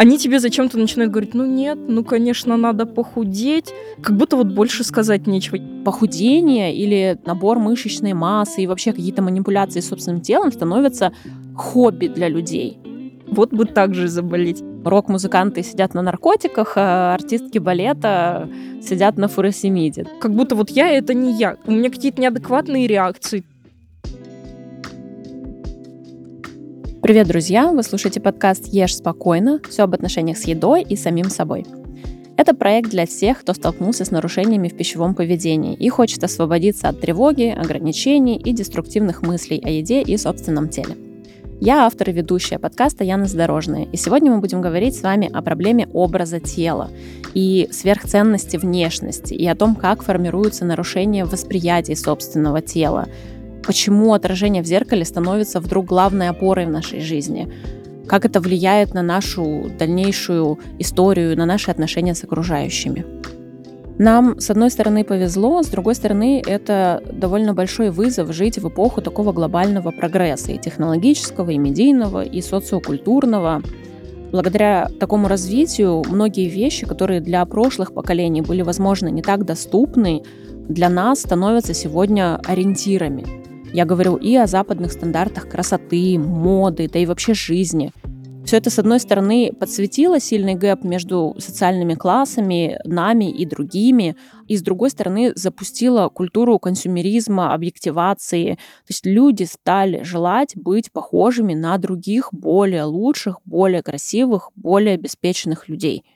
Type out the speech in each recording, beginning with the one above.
они тебе зачем-то начинают говорить, ну нет, ну, конечно, надо похудеть. Как будто вот больше сказать нечего. Похудение или набор мышечной массы и вообще какие-то манипуляции с собственным телом становятся хобби для людей. Вот бы так же заболеть. Рок-музыканты сидят на наркотиках, а артистки балета сидят на фуросемиде. Как будто вот я — это не я. У меня какие-то неадекватные реакции. Привет, друзья! Вы слушаете подкаст «Ешь спокойно» все об отношениях с едой и самим собой. Это проект для всех, кто столкнулся с нарушениями в пищевом поведении и хочет освободиться от тревоги, ограничений и деструктивных мыслей о еде и собственном теле. Я автор и ведущая подкаста Яна Задорожная, и сегодня мы будем говорить с вами о проблеме образа тела и сверхценности внешности, и о том, как формируются нарушения в восприятии собственного тела, почему отражение в зеркале становится вдруг главной опорой в нашей жизни, как это влияет на нашу дальнейшую историю, на наши отношения с окружающими. Нам, с одной стороны, повезло, с другой стороны, это довольно большой вызов жить в эпоху такого глобального прогресса и технологического, и медийного, и социокультурного. Благодаря такому развитию многие вещи, которые для прошлых поколений были, возможно, не так доступны, для нас становятся сегодня ориентирами. Я говорю и о западных стандартах красоты, моды, да и вообще жизни. Все это, с одной стороны, подсветило сильный gap между социальными классами, нами и другими, и с другой стороны, запустило культуру консюмеризма, объективации. То есть люди стали желать быть похожими на других, более лучших, более красивых, более обеспеченных людей –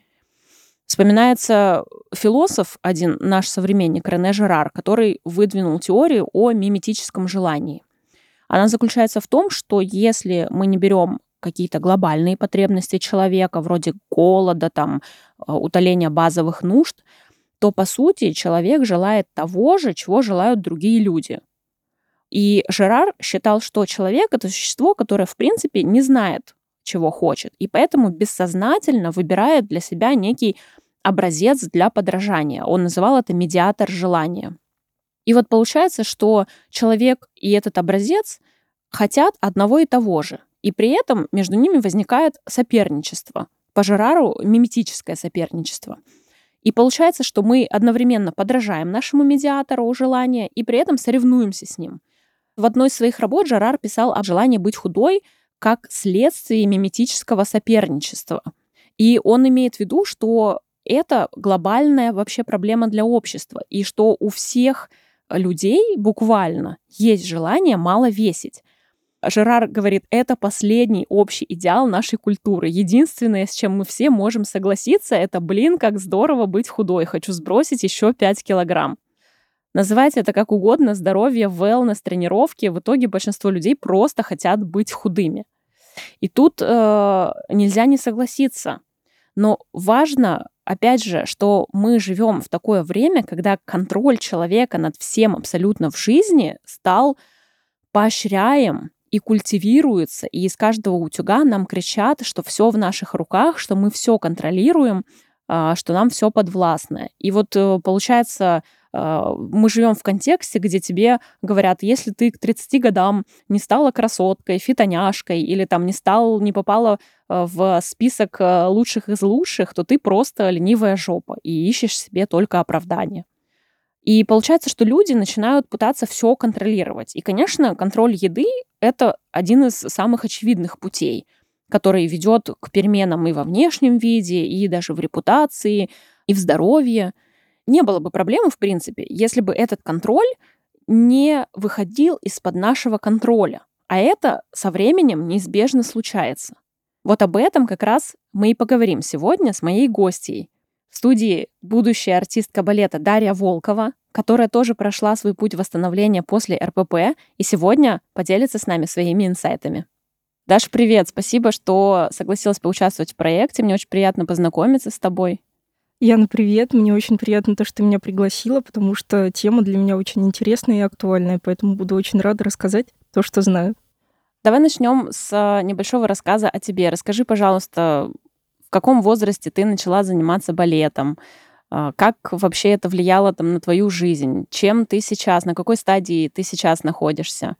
Вспоминается философ, один наш современник Рене Жерар, который выдвинул теорию о миметическом желании. Она заключается в том, что если мы не берем какие-то глобальные потребности человека, вроде голода, там, э, утоления базовых нужд, то, по сути, человек желает того же, чего желают другие люди. И Жерар считал, что человек — это существо, которое, в принципе, не знает, чего хочет, и поэтому бессознательно выбирает для себя некий образец для подражания. Он называл это медиатор желания. И вот получается, что человек и этот образец хотят одного и того же. И при этом между ними возникает соперничество. По Жерару миметическое соперничество. И получается, что мы одновременно подражаем нашему медиатору желания и при этом соревнуемся с ним. В одной из своих работ Жерар писал о желании быть худой как следствие миметического соперничества. И он имеет в виду, что это глобальная вообще проблема для общества, и что у всех людей буквально есть желание мало весить. Жерар говорит, это последний общий идеал нашей культуры. Единственное, с чем мы все можем согласиться, это, блин, как здорово быть худой. Хочу сбросить еще 5 килограмм. Называйте это как угодно, здоровье, wellness, тренировки. В итоге большинство людей просто хотят быть худыми. И тут э, нельзя не согласиться. Но важно опять же, что мы живем в такое время, когда контроль человека над всем абсолютно в жизни стал поощряем и культивируется, и из каждого утюга нам кричат, что все в наших руках, что мы все контролируем, а, что нам все подвластно. И вот э, получается, мы живем в контексте, где тебе говорят, если ты к 30 годам не стала красоткой, фитоняшкой или там не стал, не попала а, в список а, лучших из лучших, то ты просто ленивая жопа и ищешь себе только оправдание. И получается, что люди начинают пытаться все контролировать. И, конечно, контроль еды — это один из самых очевидных путей, который ведет к переменам и во внешнем виде, и даже в репутации, и в здоровье — не было бы проблемы, в принципе, если бы этот контроль не выходил из-под нашего контроля. А это со временем неизбежно случается. Вот об этом как раз мы и поговорим сегодня с моей гостьей. В студии будущая артистка балета Дарья Волкова, которая тоже прошла свой путь восстановления после РПП и сегодня поделится с нами своими инсайтами. Даша, привет! Спасибо, что согласилась поучаствовать в проекте. Мне очень приятно познакомиться с тобой. Яна, привет. Мне очень приятно то, что ты меня пригласила, потому что тема для меня очень интересная и актуальная, поэтому буду очень рада рассказать то, что знаю. Давай начнем с небольшого рассказа о тебе. Расскажи, пожалуйста, в каком возрасте ты начала заниматься балетом? А, как вообще это влияло там, на твою жизнь? Чем ты сейчас, на какой стадии ты сейчас находишься?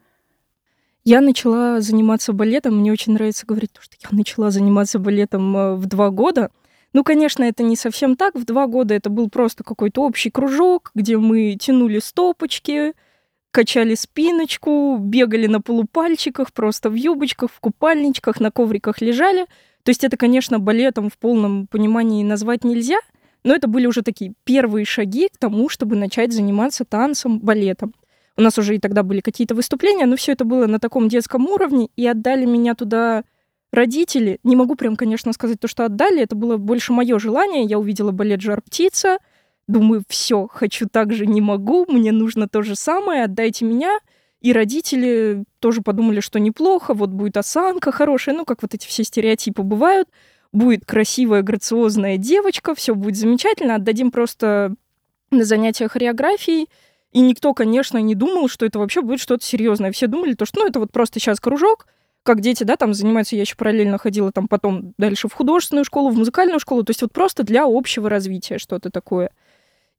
Я начала заниматься балетом. Мне очень нравится говорить, что я начала заниматься балетом э, в два года. Ну, конечно, это не совсем так. В два года это был просто какой-то общий кружок, где мы тянули стопочки, качали спиночку, бегали на полупальчиках, просто в юбочках, в купальничках, на ковриках лежали. То есть это, конечно, балетом в полном понимании назвать нельзя, но это были уже такие первые шаги к тому, чтобы начать заниматься танцем, балетом. У нас уже и тогда были какие-то выступления, но все это было на таком детском уровне, и отдали меня туда родители. Не могу прям, конечно, сказать то, что отдали, это было больше мое желание. Я увидела балет «Жар птица», думаю, все, хочу так же, не могу, мне нужно то же самое, отдайте меня. И родители тоже подумали, что неплохо, вот будет осанка хорошая, ну, как вот эти все стереотипы бывают, будет красивая, грациозная девочка, все будет замечательно, отдадим просто на занятия хореографией, и никто, конечно, не думал, что это вообще будет что-то серьезное. Все думали, то, что ну, это вот просто сейчас кружок, как дети, да, там занимаются, я еще параллельно ходила там потом дальше в художественную школу, в музыкальную школу, то есть вот просто для общего развития что-то такое.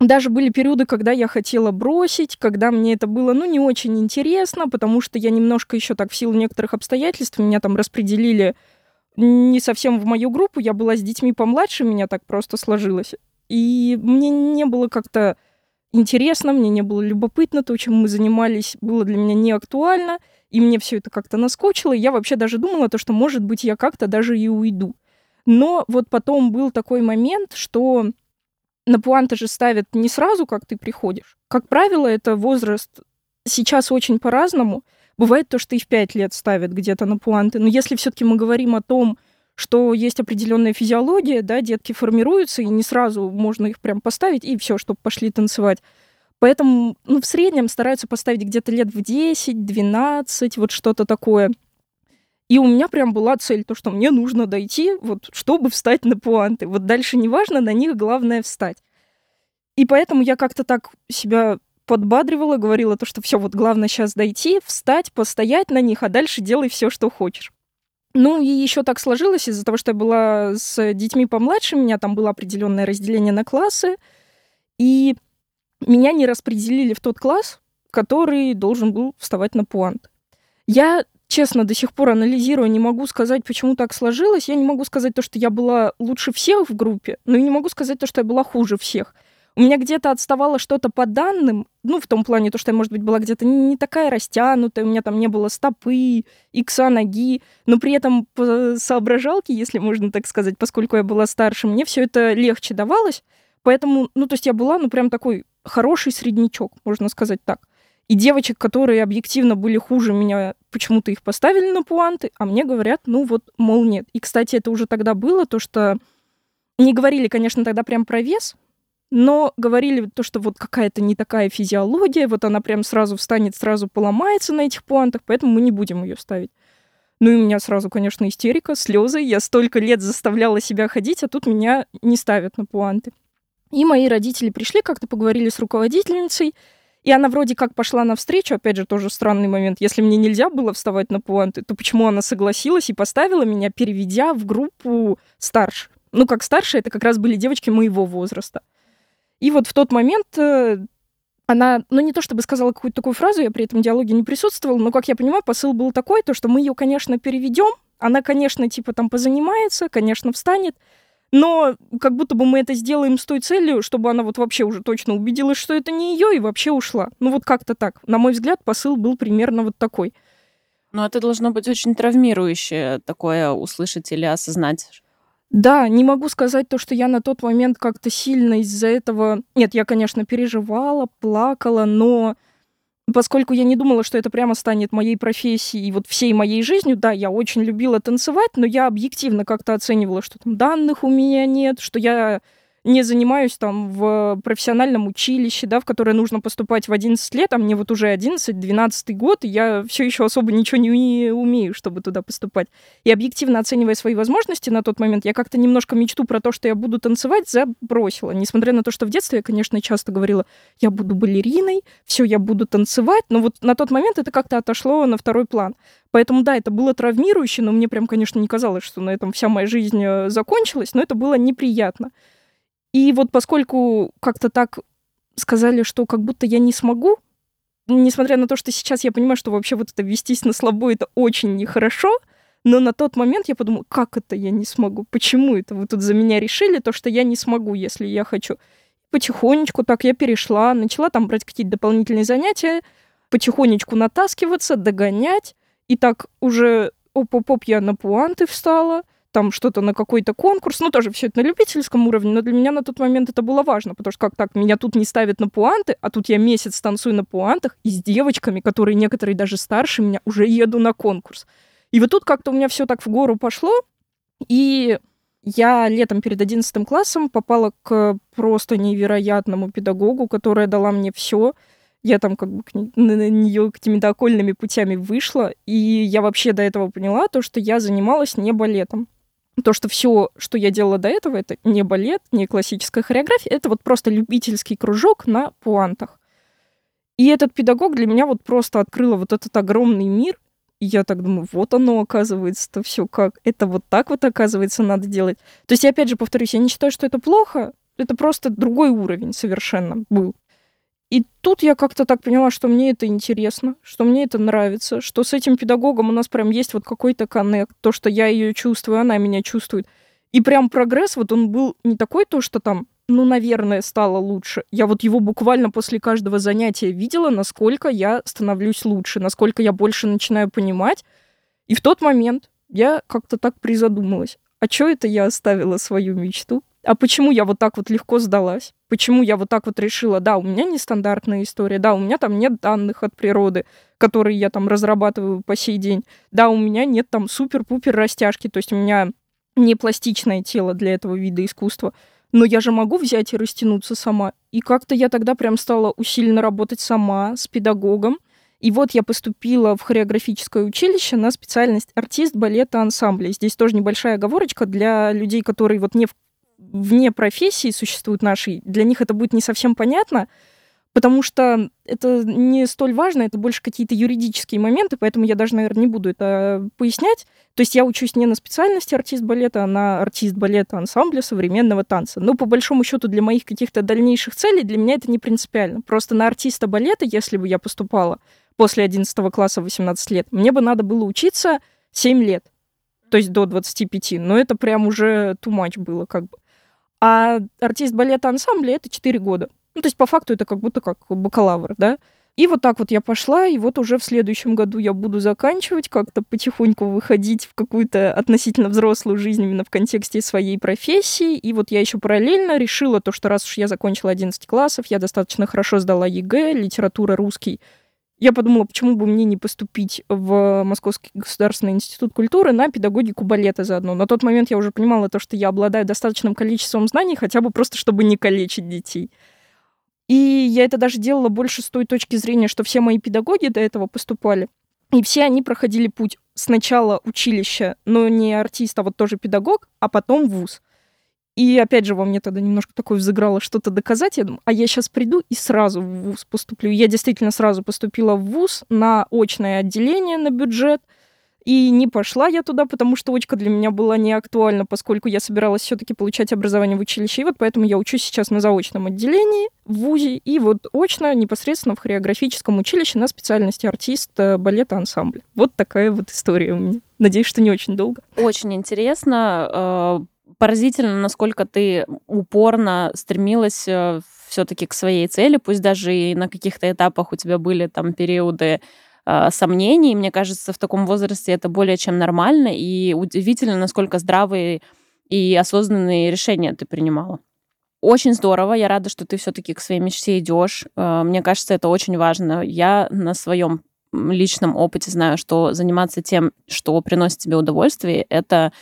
Даже были периоды, когда я хотела бросить, когда мне это было, ну, не очень интересно, потому что я немножко еще так в силу некоторых обстоятельств меня там распределили не совсем в мою группу, я была с детьми помладше, меня так просто сложилось. И мне не было как-то интересно, мне не было любопытно, то, чем мы занимались, было для меня не актуально, и мне все это как-то наскучило, и я вообще даже думала, то, что, может быть, я как-то даже и уйду. Но вот потом был такой момент, что на пуанты же ставят не сразу, как ты приходишь. Как правило, это возраст сейчас очень по-разному. Бывает то, что и в 5 лет ставят где-то на пуанты. Но если все-таки мы говорим о том, что есть определенная физиология, да, детки формируются, и не сразу можно их прям поставить, и все, чтобы пошли танцевать. Поэтому, ну, в среднем стараются поставить где-то лет в 10, 12, вот что-то такое. И у меня прям была цель, то, что мне нужно дойти, вот, чтобы встать на пуанты. Вот дальше неважно, на них главное встать. И поэтому я как-то так себя подбадривала, говорила то, что все, вот главное сейчас дойти, встать, постоять на них, а дальше делай все, что хочешь. Ну, и еще так сложилось из-за того, что я была с детьми помладше, у меня там было определенное разделение на классы, и меня не распределили в тот класс, который должен был вставать на пуант. Я, честно, до сих пор анализирую, не могу сказать, почему так сложилось. Я не могу сказать то, что я была лучше всех в группе, но и не могу сказать то, что я была хуже всех. У меня где-то отставало что-то по данным, ну, в том плане, то, что я, может быть, была где-то не такая растянутая, у меня там не было стопы, икса ноги, но при этом по соображалке, если можно так сказать, поскольку я была старше, мне все это легче давалось, поэтому, ну, то есть я была, ну, прям такой хороший среднячок, можно сказать так. И девочек, которые объективно были хуже меня, почему-то их поставили на пуанты, а мне говорят, ну вот, мол, нет. И, кстати, это уже тогда было, то, что не говорили, конечно, тогда прям про вес, но говорили то, что вот какая-то не такая физиология, вот она прям сразу встанет, сразу поломается на этих пуантах, поэтому мы не будем ее ставить. Ну и у меня сразу, конечно, истерика, слезы. Я столько лет заставляла себя ходить, а тут меня не ставят на пуанты. И мои родители пришли, как-то поговорили с руководительницей, и она вроде как пошла навстречу, опять же, тоже странный момент. Если мне нельзя было вставать на пуанты, то почему она согласилась и поставила меня, переведя в группу старше? Ну, как старше, это как раз были девочки моего возраста. И вот в тот момент э, она, ну не то чтобы сказала какую-то такую фразу, я при этом диалоге не присутствовала, но, как я понимаю, посыл был такой, то, что мы ее, конечно, переведем, она, конечно, типа там позанимается, конечно, встанет, но как будто бы мы это сделаем с той целью, чтобы она вот вообще уже точно убедилась, что это не ее, и вообще ушла. Ну вот как-то так. На мой взгляд, посыл был примерно вот такой. Ну это должно быть очень травмирующее такое услышать или осознать, да, не могу сказать то, что я на тот момент как-то сильно из-за этого... Нет, я, конечно, переживала, плакала, но поскольку я не думала, что это прямо станет моей профессией и вот всей моей жизнью, да, я очень любила танцевать, но я объективно как-то оценивала, что там данных у меня нет, что я не занимаюсь там в профессиональном училище, да, в которое нужно поступать в 11 лет, а мне вот уже 11-12 год, и я все еще особо ничего не умею, чтобы туда поступать. И объективно оценивая свои возможности на тот момент, я как-то немножко мечту про то, что я буду танцевать, забросила. Несмотря на то, что в детстве я, конечно, часто говорила, я буду балериной, все, я буду танцевать, но вот на тот момент это как-то отошло на второй план. Поэтому, да, это было травмирующе, но мне прям, конечно, не казалось, что на этом вся моя жизнь э, закончилась, но это было неприятно. И вот поскольку как-то так сказали, что как будто я не смогу, несмотря на то, что сейчас я понимаю, что вообще вот это вестись на слабо, это очень нехорошо, но на тот момент я подумала, как это я не смогу? Почему это вы тут за меня решили, то, что я не смогу, если я хочу? Потихонечку так я перешла, начала там брать какие-то дополнительные занятия, потихонечку натаскиваться, догонять. И так уже оп-оп-оп я на пуанты встала, там что-то на какой-то конкурс, ну, тоже все это на любительском уровне, но для меня на тот момент это было важно, потому что как так, меня тут не ставят на пуанты, а тут я месяц танцую на пуантах и с девочками, которые некоторые даже старше меня, уже еду на конкурс. И вот тут как-то у меня все так в гору пошло, и я летом перед 11 классом попала к просто невероятному педагогу, которая дала мне все. Я там как бы на нее какими-то окольными путями вышла, и я вообще до этого поняла то, что я занималась не балетом то, что все, что я делала до этого, это не балет, не классическая хореография, это вот просто любительский кружок на пуантах. И этот педагог для меня вот просто открыла вот этот огромный мир. И я так думаю, вот оно оказывается-то все как. Это вот так вот оказывается надо делать. То есть я опять же повторюсь, я не считаю, что это плохо. Это просто другой уровень совершенно был. И тут я как-то так поняла, что мне это интересно, что мне это нравится, что с этим педагогом у нас прям есть вот какой-то коннект, то, что я ее чувствую, она меня чувствует. И прям прогресс, вот он был не такой то, что там, ну, наверное, стало лучше. Я вот его буквально после каждого занятия видела, насколько я становлюсь лучше, насколько я больше начинаю понимать. И в тот момент я как-то так призадумалась. А что это я оставила свою мечту? А почему я вот так вот легко сдалась? Почему я вот так вот решила, да, у меня нестандартная история, да, у меня там нет данных от природы, которые я там разрабатываю по сей день, да, у меня нет там супер-пупер растяжки, то есть у меня не пластичное тело для этого вида искусства, но я же могу взять и растянуться сама. И как-то я тогда прям стала усиленно работать сама с педагогом, и вот я поступила в хореографическое училище на специальность артист балета ансамбля. Здесь тоже небольшая оговорочка для людей, которые вот не в вне профессии существуют нашей, для них это будет не совсем понятно, потому что это не столь важно, это больше какие-то юридические моменты, поэтому я даже, наверное, не буду это пояснять. То есть я учусь не на специальности артист балета, а на артист балета ансамбля современного танца. Но по большому счету для моих каких-то дальнейших целей для меня это не принципиально. Просто на артиста балета, если бы я поступала после 11 класса 18 лет, мне бы надо было учиться 7 лет то есть до 25, но это прям уже too much было как бы. А артист балета ансамбля это 4 года. Ну, то есть по факту это как будто как бакалавр, да. И вот так вот я пошла, и вот уже в следующем году я буду заканчивать, как-то потихоньку выходить в какую-то относительно взрослую жизнь именно в контексте своей профессии. И вот я еще параллельно решила то, что раз уж я закончила 11 классов, я достаточно хорошо сдала ЕГЭ, литература русский, я подумала, почему бы мне не поступить в Московский государственный институт культуры на педагогику балета заодно. На тот момент я уже понимала то, что я обладаю достаточным количеством знаний, хотя бы просто, чтобы не калечить детей. И я это даже делала больше с той точки зрения, что все мои педагоги до этого поступали. И все они проходили путь сначала училища, но не артист, а вот тоже педагог, а потом вуз. И опять же, во мне тогда немножко такое взыграло что-то доказать. Я думаю, а я сейчас приду и сразу в ВУЗ поступлю. Я действительно сразу поступила в ВУЗ на очное отделение на бюджет. И не пошла я туда, потому что очка для меня была не актуальна, поскольку я собиралась все-таки получать образование в училище. И вот поэтому я учусь сейчас на заочном отделении в ВУЗе. И вот очно непосредственно в хореографическом училище на специальности артист э, балета ансамбля. Вот такая вот история у меня. Надеюсь, что не очень долго. Очень интересно э, поразительно, насколько ты упорно стремилась э, все-таки к своей цели, пусть даже и на каких-то этапах у тебя были там периоды э, сомнений. Мне кажется, в таком возрасте это более чем нормально, и удивительно, насколько здравые и осознанные решения ты принимала. Очень здорово, я рада, что ты все-таки к своей мечте идешь. Э, мне кажется, это очень важно. Я на своем личном опыте знаю, что заниматься тем, что приносит тебе удовольствие, это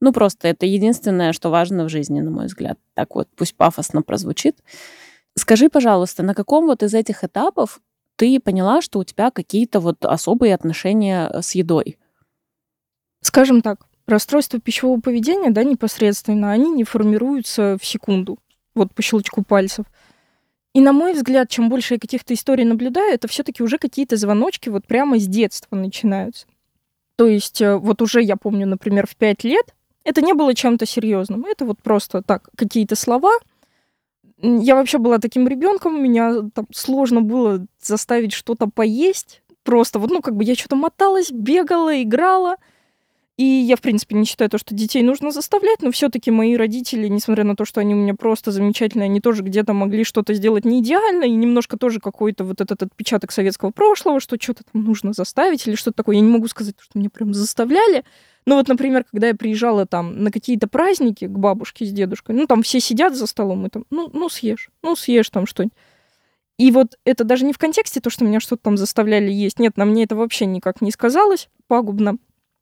ну, просто это единственное, что важно в жизни, на мой взгляд. Так вот, пусть пафосно прозвучит. Скажи, пожалуйста, на каком вот из этих этапов ты поняла, что у тебя какие-то вот особые отношения с едой? Скажем так, расстройства пищевого поведения, да, непосредственно, они не формируются в секунду, вот по щелчку пальцев. И на мой взгляд, чем больше я каких-то историй наблюдаю, это все-таки уже какие-то звоночки вот прямо с детства начинаются. То есть э, вот уже я помню, например, в пять лет это не было чем-то серьезным. Это вот просто так, какие-то слова. Я вообще была таким ребенком, меня там сложно было заставить что-то поесть. Просто вот, ну, как бы я что-то моталась, бегала, играла. И я, в принципе, не считаю то, что детей нужно заставлять, но все-таки мои родители, несмотря на то, что они у меня просто замечательные, они тоже где-то могли что-то сделать не идеально, и немножко тоже какой-то вот этот отпечаток советского прошлого, что что-то там нужно заставить или что-то такое. Я не могу сказать, что меня прям заставляли. Но вот, например, когда я приезжала там на какие-то праздники к бабушке с дедушкой, ну, там все сидят за столом, и там, ну, ну съешь, ну, съешь там что-нибудь. И вот это даже не в контексте то, что меня что-то там заставляли есть. Нет, на мне это вообще никак не сказалось пагубно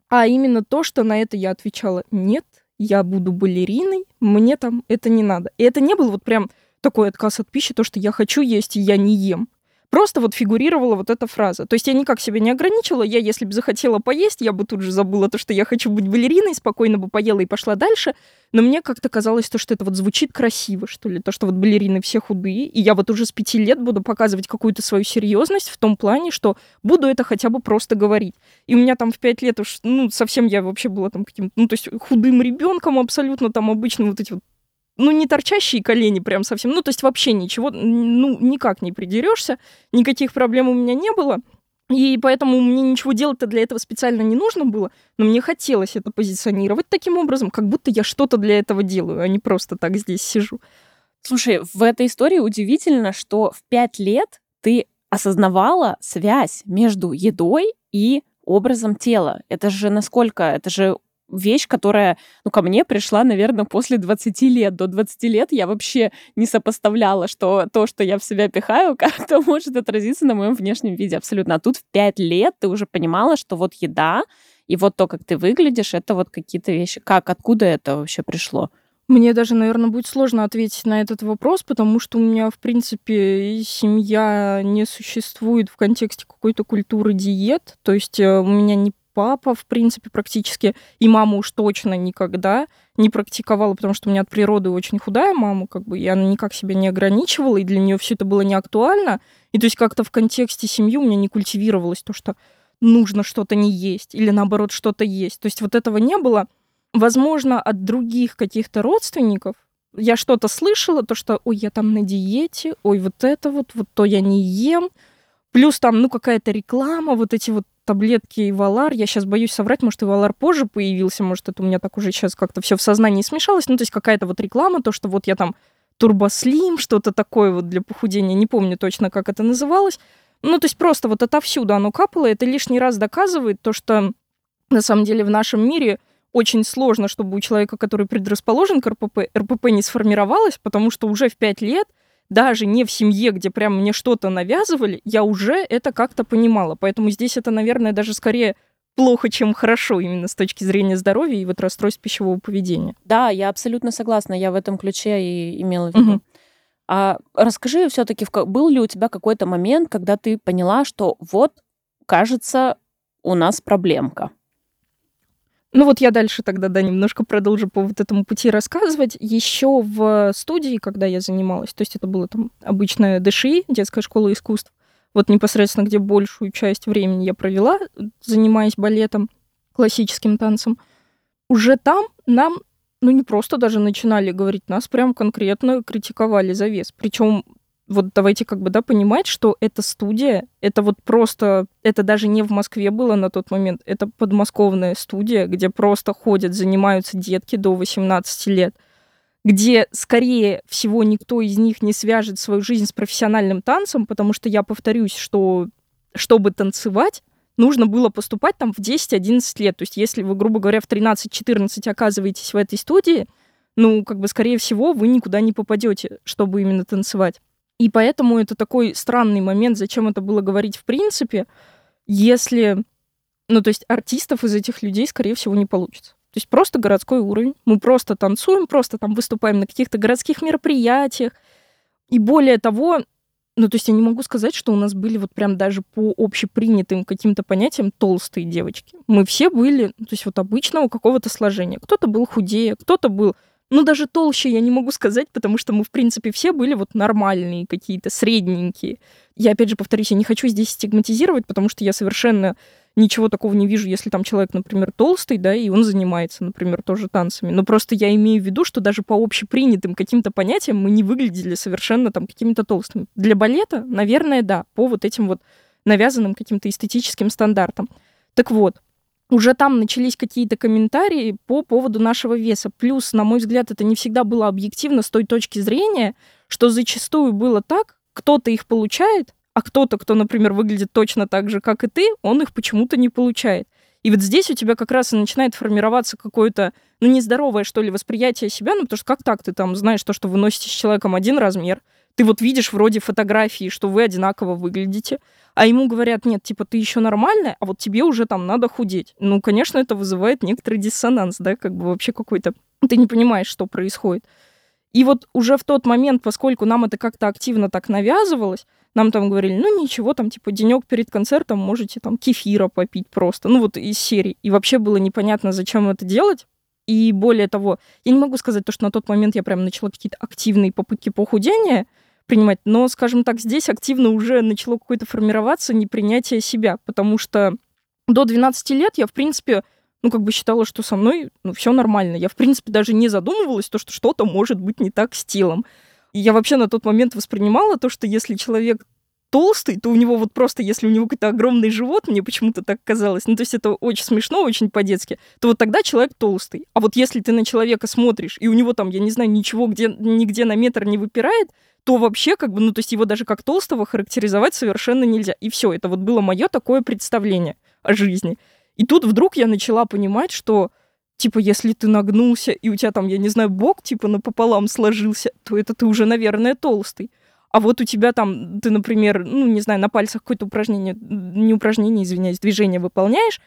а именно то, что на это я отвечала «нет, я буду балериной, мне там это не надо». И это не был вот прям такой отказ от пищи, то, что я хочу есть, и я не ем. Просто вот фигурировала вот эта фраза. То есть я никак себя не ограничила. Я, если бы захотела поесть, я бы тут же забыла то, что я хочу быть балериной, спокойно бы поела и пошла дальше. Но мне как-то казалось то, что это вот звучит красиво, что ли. То, что вот балерины все худые. И я вот уже с пяти лет буду показывать какую-то свою серьезность в том плане, что буду это хотя бы просто говорить. И у меня там в пять лет уж, ну, совсем я вообще была там каким-то, ну, то есть худым ребенком абсолютно там обычным вот эти вот ну, не торчащие колени прям совсем, ну, то есть вообще ничего, ну, никак не придерешься, никаких проблем у меня не было. И поэтому мне ничего делать-то для этого специально не нужно было, но мне хотелось это позиционировать таким образом, как будто я что-то для этого делаю, а не просто так здесь сижу. Слушай, в этой истории удивительно, что в пять лет ты осознавала связь между едой и образом тела. Это же насколько, это же вещь, которая, ну, ко мне пришла, наверное, после 20 лет. До 20 лет я вообще не сопоставляла, что то, что я в себя пихаю, как-то может отразиться на моем внешнем виде абсолютно. А тут в 5 лет ты уже понимала, что вот еда и вот то, как ты выглядишь, это вот какие-то вещи. Как, откуда это вообще пришло? Мне даже, наверное, будет сложно ответить на этот вопрос, потому что у меня, в принципе, семья не существует в контексте какой-то культуры диет. То есть э, у меня не папа, в принципе, практически, и мама уж точно никогда не практиковала, потому что у меня от природы очень худая мама, как бы, и она никак себя не ограничивала, и для нее все это было не актуально. И то есть как-то в контексте семьи у меня не культивировалось то, что нужно что-то не есть, или наоборот что-то есть. То есть вот этого не было. Возможно, от других каких-то родственников я что-то слышала, то, что, ой, я там на диете, ой, вот это вот, вот то я не ем. Плюс там, ну, какая-то реклама, вот эти вот таблетки и Валар. Я сейчас боюсь соврать, может, и Валар позже появился, может, это у меня так уже сейчас как-то все в сознании смешалось. Ну, то есть какая-то вот реклама, то, что вот я там турбослим, что-то такое вот для похудения, не помню точно, как это называлось. Ну, то есть просто вот отовсюду оно капало, это лишний раз доказывает то, что на самом деле в нашем мире очень сложно, чтобы у человека, который предрасположен к РПП, РПП не сформировалось, потому что уже в 5 лет даже не в семье, где прям мне что-то навязывали, я уже это как-то понимала. Поэтому здесь это, наверное, даже скорее плохо, чем хорошо именно с точки зрения здоровья и вот расстройств пищевого поведения. Да, я абсолютно согласна. Я в этом ключе и имела в виду. Угу. А расскажи все-таки, был ли у тебя какой-то момент, когда ты поняла, что вот, кажется, у нас проблемка? Ну вот я дальше тогда, да, немножко продолжу по вот этому пути рассказывать. Еще в студии, когда я занималась, то есть это было там обычная ДШИ, детская школа искусств, вот непосредственно, где большую часть времени я провела, занимаясь балетом, классическим танцем, уже там нам, ну не просто даже начинали говорить, нас прям конкретно критиковали за вес. Причем вот давайте как бы, да, понимать, что эта студия, это вот просто, это даже не в Москве было на тот момент, это подмосковная студия, где просто ходят, занимаются детки до 18 лет, где, скорее всего, никто из них не свяжет свою жизнь с профессиональным танцем, потому что я повторюсь, что чтобы танцевать, нужно было поступать там в 10-11 лет. То есть если вы, грубо говоря, в 13-14 оказываетесь в этой студии, ну, как бы, скорее всего, вы никуда не попадете, чтобы именно танцевать. И поэтому это такой странный момент, зачем это было говорить в принципе, если, ну, то есть артистов из этих людей, скорее всего, не получится. То есть просто городской уровень. Мы просто танцуем, просто там выступаем на каких-то городских мероприятиях. И более того, ну, то есть я не могу сказать, что у нас были вот прям даже по общепринятым каким-то понятиям толстые девочки. Мы все были, ну, то есть вот обычного какого-то сложения. Кто-то был худее, кто-то был ну, даже толще я не могу сказать, потому что мы, в принципе, все были вот нормальные какие-то, средненькие. Я, опять же, повторюсь, я не хочу здесь стигматизировать, потому что я совершенно ничего такого не вижу, если там человек, например, толстый, да, и он занимается, например, тоже танцами. Но просто я имею в виду, что даже по общепринятым каким-то понятиям мы не выглядели совершенно там какими-то толстыми. Для балета, наверное, да, по вот этим вот навязанным каким-то эстетическим стандартам. Так вот, уже там начались какие-то комментарии по поводу нашего веса. Плюс, на мой взгляд, это не всегда было объективно с той точки зрения, что зачастую было так, кто-то их получает, а кто-то, кто, например, выглядит точно так же, как и ты, он их почему-то не получает. И вот здесь у тебя как раз и начинает формироваться какое-то, ну, нездоровое, что ли, восприятие себя, ну, потому что как так ты там знаешь то, что вы носите с человеком один размер, ты вот видишь вроде фотографии, что вы одинаково выглядите, а ему говорят, нет, типа, ты еще нормальная, а вот тебе уже там надо худеть. Ну, конечно, это вызывает некоторый диссонанс, да, как бы вообще какой-то... Ты не понимаешь, что происходит. И вот уже в тот момент, поскольку нам это как-то активно так навязывалось, нам там говорили, ну ничего, там типа денек перед концертом можете там кефира попить просто, ну вот из серии. И вообще было непонятно, зачем это делать. И более того, я не могу сказать то, что на тот момент я прям начала какие-то активные попытки похудения, принимать. Но, скажем так, здесь активно уже начало какое-то формироваться непринятие себя, потому что до 12 лет я, в принципе, ну, как бы считала, что со мной, ну, все нормально. Я, в принципе, даже не задумывалась, то, что что-то может быть не так с телом. И я вообще на тот момент воспринимала то, что если человек толстый, то у него вот просто, если у него какой-то огромный живот, мне почему-то так казалось, ну, то есть это очень смешно, очень по-детски, то вот тогда человек толстый. А вот если ты на человека смотришь, и у него там, я не знаю, ничего где, нигде на метр не выпирает, то вообще как бы, ну, то есть его даже как толстого характеризовать совершенно нельзя. И все, это вот было мое такое представление о жизни. И тут вдруг я начала понимать, что типа, если ты нагнулся, и у тебя там, я не знаю, бок, типа, напополам сложился, то это ты уже, наверное, толстый. А вот у тебя там, ты, например, ну, не знаю, на пальцах какое-то упражнение, не упражнение, извиняюсь, движение выполняешь,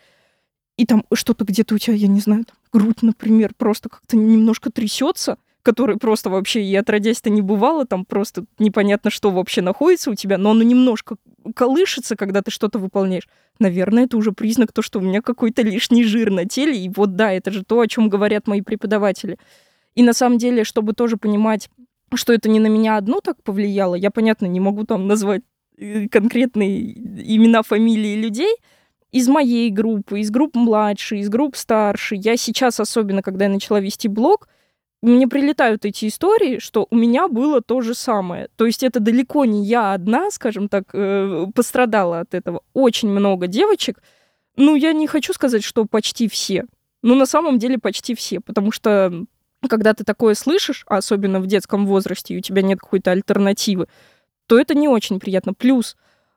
и там что-то где-то у тебя, я не знаю, там, грудь, например, просто как-то немножко трясется, который просто вообще и отродясь-то не бывало, там просто непонятно, что вообще находится у тебя, но оно немножко колышется, когда ты что-то выполняешь. Наверное, это уже признак то, что у меня какой-то лишний жир на теле, и вот да, это же то, о чем говорят мои преподаватели. И на самом деле, чтобы тоже понимать, что это не на меня одну так повлияло, я, понятно, не могу там назвать э, конкретные имена, фамилии людей, из моей группы, из групп младше, из групп старше. Я сейчас, особенно когда я начала вести блог, мне прилетают эти истории, что у меня было то же самое. То есть это далеко не я одна, скажем так, э, пострадала от этого. Очень много девочек. Ну, я не хочу сказать, что почти все. Но на самом деле почти все. Потому что когда ты такое слышишь, особенно в детском возрасте, и у тебя нет какой-то альтернативы, то это не очень приятно. Плюс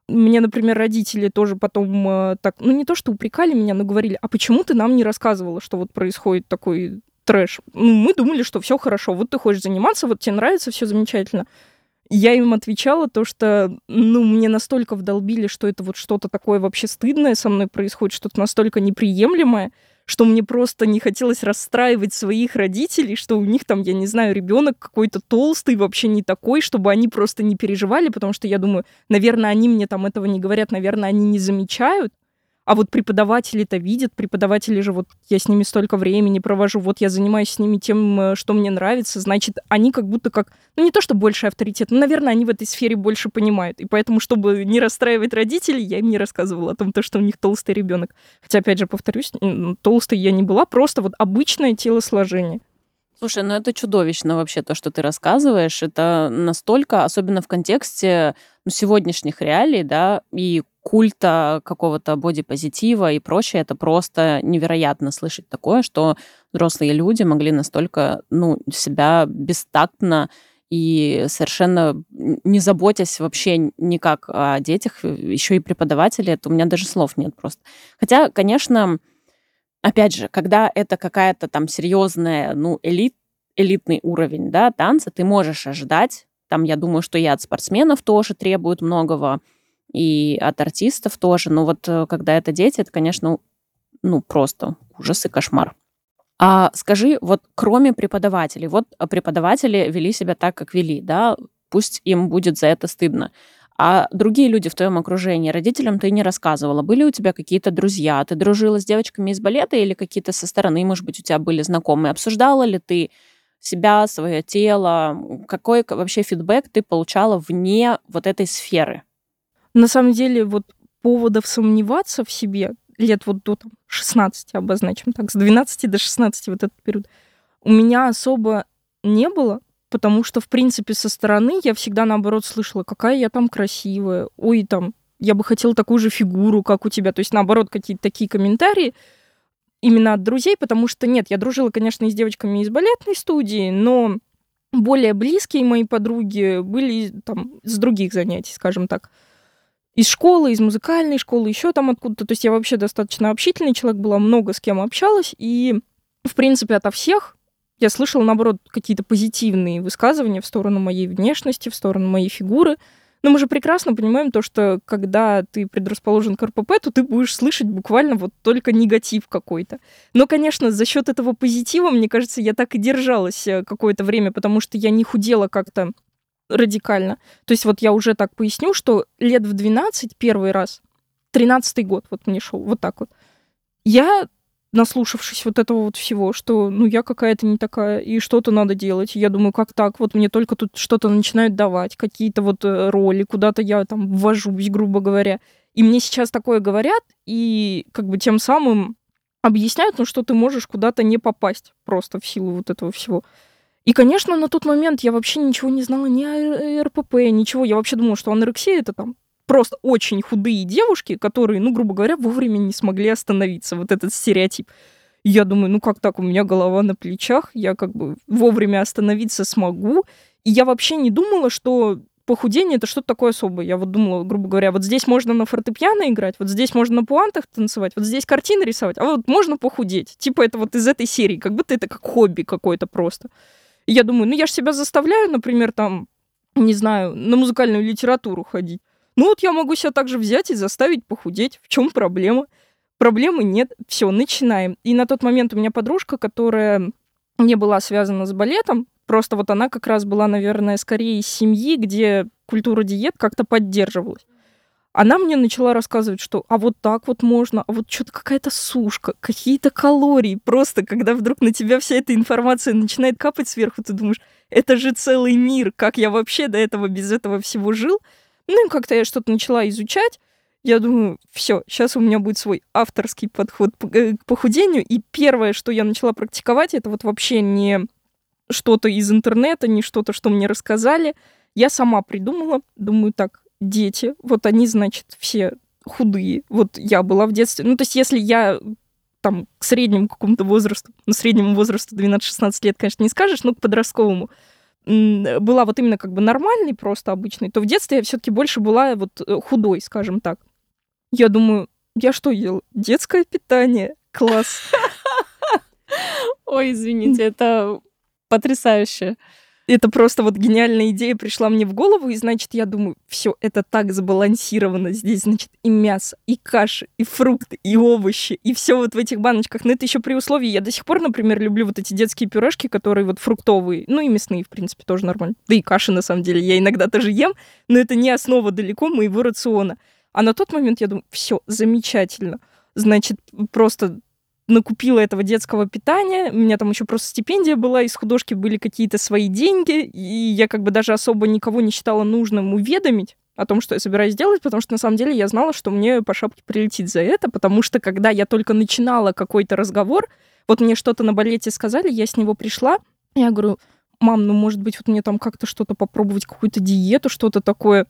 мне, например, родители тоже потом э, так, ну не то что упрекали меня, но говорили, а почему ты нам не рассказывала, что вот происходит такой трэш. Ну, мы думали, что все хорошо, вот ты хочешь заниматься, вот тебе нравится, все замечательно. Я им отвечала то, что, ну, мне настолько вдолбили, что это вот что-то такое вообще стыдное со мной происходит, что-то настолько неприемлемое, что мне просто не хотелось расстраивать своих родителей, что у них там, я не знаю, ребенок какой-то толстый, вообще не такой, чтобы они просто не переживали, потому что я думаю, наверное, они мне там этого не говорят, наверное, они не замечают, а вот преподаватели-то видят, преподаватели же, вот я с ними столько времени провожу, вот я занимаюсь с ними тем, э, что мне нравится, значит, они как будто как, ну не то, что больше авторитет, но, наверное, они в этой сфере больше понимают. И поэтому, чтобы не расстраивать родителей, я им не рассказывала о том, то, что у них толстый ребенок. Хотя, опять же, повторюсь, толстой я не была, просто вот обычное телосложение. Слушай, ну это чудовищно вообще то, что ты рассказываешь. Это настолько, особенно в контексте ну, сегодняшних реалий, да, и культа какого-то бодипозитива и прочее, это просто невероятно слышать такое, что взрослые люди могли настолько, ну, себя бестактно и совершенно не заботясь вообще никак о детях, еще и преподаватели, это у меня даже слов нет просто. Хотя, конечно, опять же, когда это какая-то там серьезная, ну, элит, элитный уровень, да, танца, ты можешь ожидать, там, я думаю, что и от спортсменов тоже требуют многого, и от артистов тоже. Но вот э, когда это дети, это, конечно, ну, просто ужас и кошмар. А скажи, вот кроме преподавателей, вот преподаватели вели себя так, как вели, да, пусть им будет за это стыдно. А другие люди в твоем окружении, родителям ты не рассказывала. Были у тебя какие-то друзья? Ты дружила с девочками из балета или какие-то со стороны, может быть, у тебя были знакомые? Обсуждала ли ты себя, свое тело? Какой вообще фидбэк ты получала вне вот этой сферы? На самом деле, вот поводов сомневаться в себе лет вот до там, 16, обозначим так, с 12 до 16 вот этот период, у меня особо не было, потому что, в принципе, со стороны я всегда, наоборот, слышала, какая я там красивая, ой, там, я бы хотела такую же фигуру, как у тебя. То есть, наоборот, какие-то такие комментарии именно от друзей, потому что, нет, я дружила, конечно, и с девочками из балетной студии, но более близкие мои подруги были там с других занятий, скажем так. Из школы, из музыкальной школы, еще там откуда-то. То есть я вообще достаточно общительный человек была, много с кем общалась. И, в принципе, ото всех я слышала, наоборот, какие-то позитивные высказывания в сторону моей внешности, в сторону моей фигуры. Но мы же прекрасно понимаем то, что когда ты предрасположен к РПП, то ты будешь слышать буквально вот только негатив какой-то. Но, конечно, за счет этого позитива, мне кажется, я так и держалась э, какое-то время, потому что я не худела как-то радикально. То есть вот я уже так поясню, что лет в 12 первый раз, 13 год вот мне шел, вот так вот, я наслушавшись вот этого вот всего, что, ну, я какая-то не такая, и что-то надо делать. я думаю, как так? Вот мне только тут что-то начинают давать, какие-то вот э, роли, куда-то я там ввожусь, грубо говоря. И мне сейчас такое говорят, и как бы тем самым объясняют, ну, что ты можешь куда-то не попасть просто в силу вот этого всего. И, конечно, на тот момент я вообще ничего не знала ни о РПП, ничего. Я вообще думала, что анорексия — это там просто очень худые девушки, которые, ну, грубо говоря, вовремя не смогли остановиться. Вот этот стереотип. я думаю, ну как так, у меня голова на плечах, я как бы вовремя остановиться смогу. И я вообще не думала, что похудение это что-то такое особое. Я вот думала, грубо говоря, вот здесь можно на фортепиано играть, вот здесь можно на пуантах танцевать, вот здесь картины рисовать, а вот можно похудеть. Типа это вот из этой серии, как будто это как хобби какое-то просто. И я думаю, ну я же себя заставляю, например, там, не знаю, на музыкальную литературу ходить. Ну вот я могу себя также взять и заставить похудеть. В чем проблема? Проблемы нет. Все, начинаем. И на тот момент у меня подружка, которая не была связана с балетом, просто вот она как раз была, наверное, скорее из семьи, где культура диет как-то поддерживалась. Она мне начала рассказывать, что а вот так вот можно, а вот что-то какая-то сушка, какие-то калории. Просто когда вдруг на тебя вся эта информация начинает капать сверху, ты думаешь, это же целый мир, как я вообще до этого без этого всего жил. Ну и как-то я что-то начала изучать. Я думаю, все, сейчас у меня будет свой авторский подход э, к похудению. И первое, что я начала практиковать, это вот вообще не что-то из интернета, не что-то, что мне рассказали. Я сама придумала, думаю, так, дети, вот они, значит, все худые. Вот я была в детстве. Ну, то есть, если я там к среднему какому-то возрасту, ну, среднему возрасту 12-16 лет, конечно, не скажешь, но к подростковому, была вот именно как бы нормальной, просто обычной, то в детстве я все-таки больше была вот э, худой, скажем так. Я думаю, я что ел? Детское питание. Класс. Ой, извините, это потрясающе это просто вот гениальная идея пришла мне в голову, и, значит, я думаю, все, это так сбалансировано. Здесь, значит, и мясо, и каша, и фрукты, и овощи, и все вот в этих баночках. Но это еще при условии, я до сих пор, например, люблю вот эти детские пюрешки, которые вот фруктовые, ну и мясные, в принципе, тоже нормально. Да и каши, на самом деле, я иногда тоже ем, но это не основа далеко моего рациона. А на тот момент я думаю, все, замечательно. Значит, просто накупила этого детского питания. У меня там еще просто стипендия была, из художки были какие-то свои деньги, и я как бы даже особо никого не считала нужным уведомить о том, что я собираюсь делать, потому что на самом деле я знала, что мне по шапке прилетит за это, потому что когда я только начинала какой-то разговор, вот мне что-то на балете сказали, я с него пришла, я говорю, мам, ну, может быть, вот мне там как-то что-то попробовать, какую-то диету, что-то такое.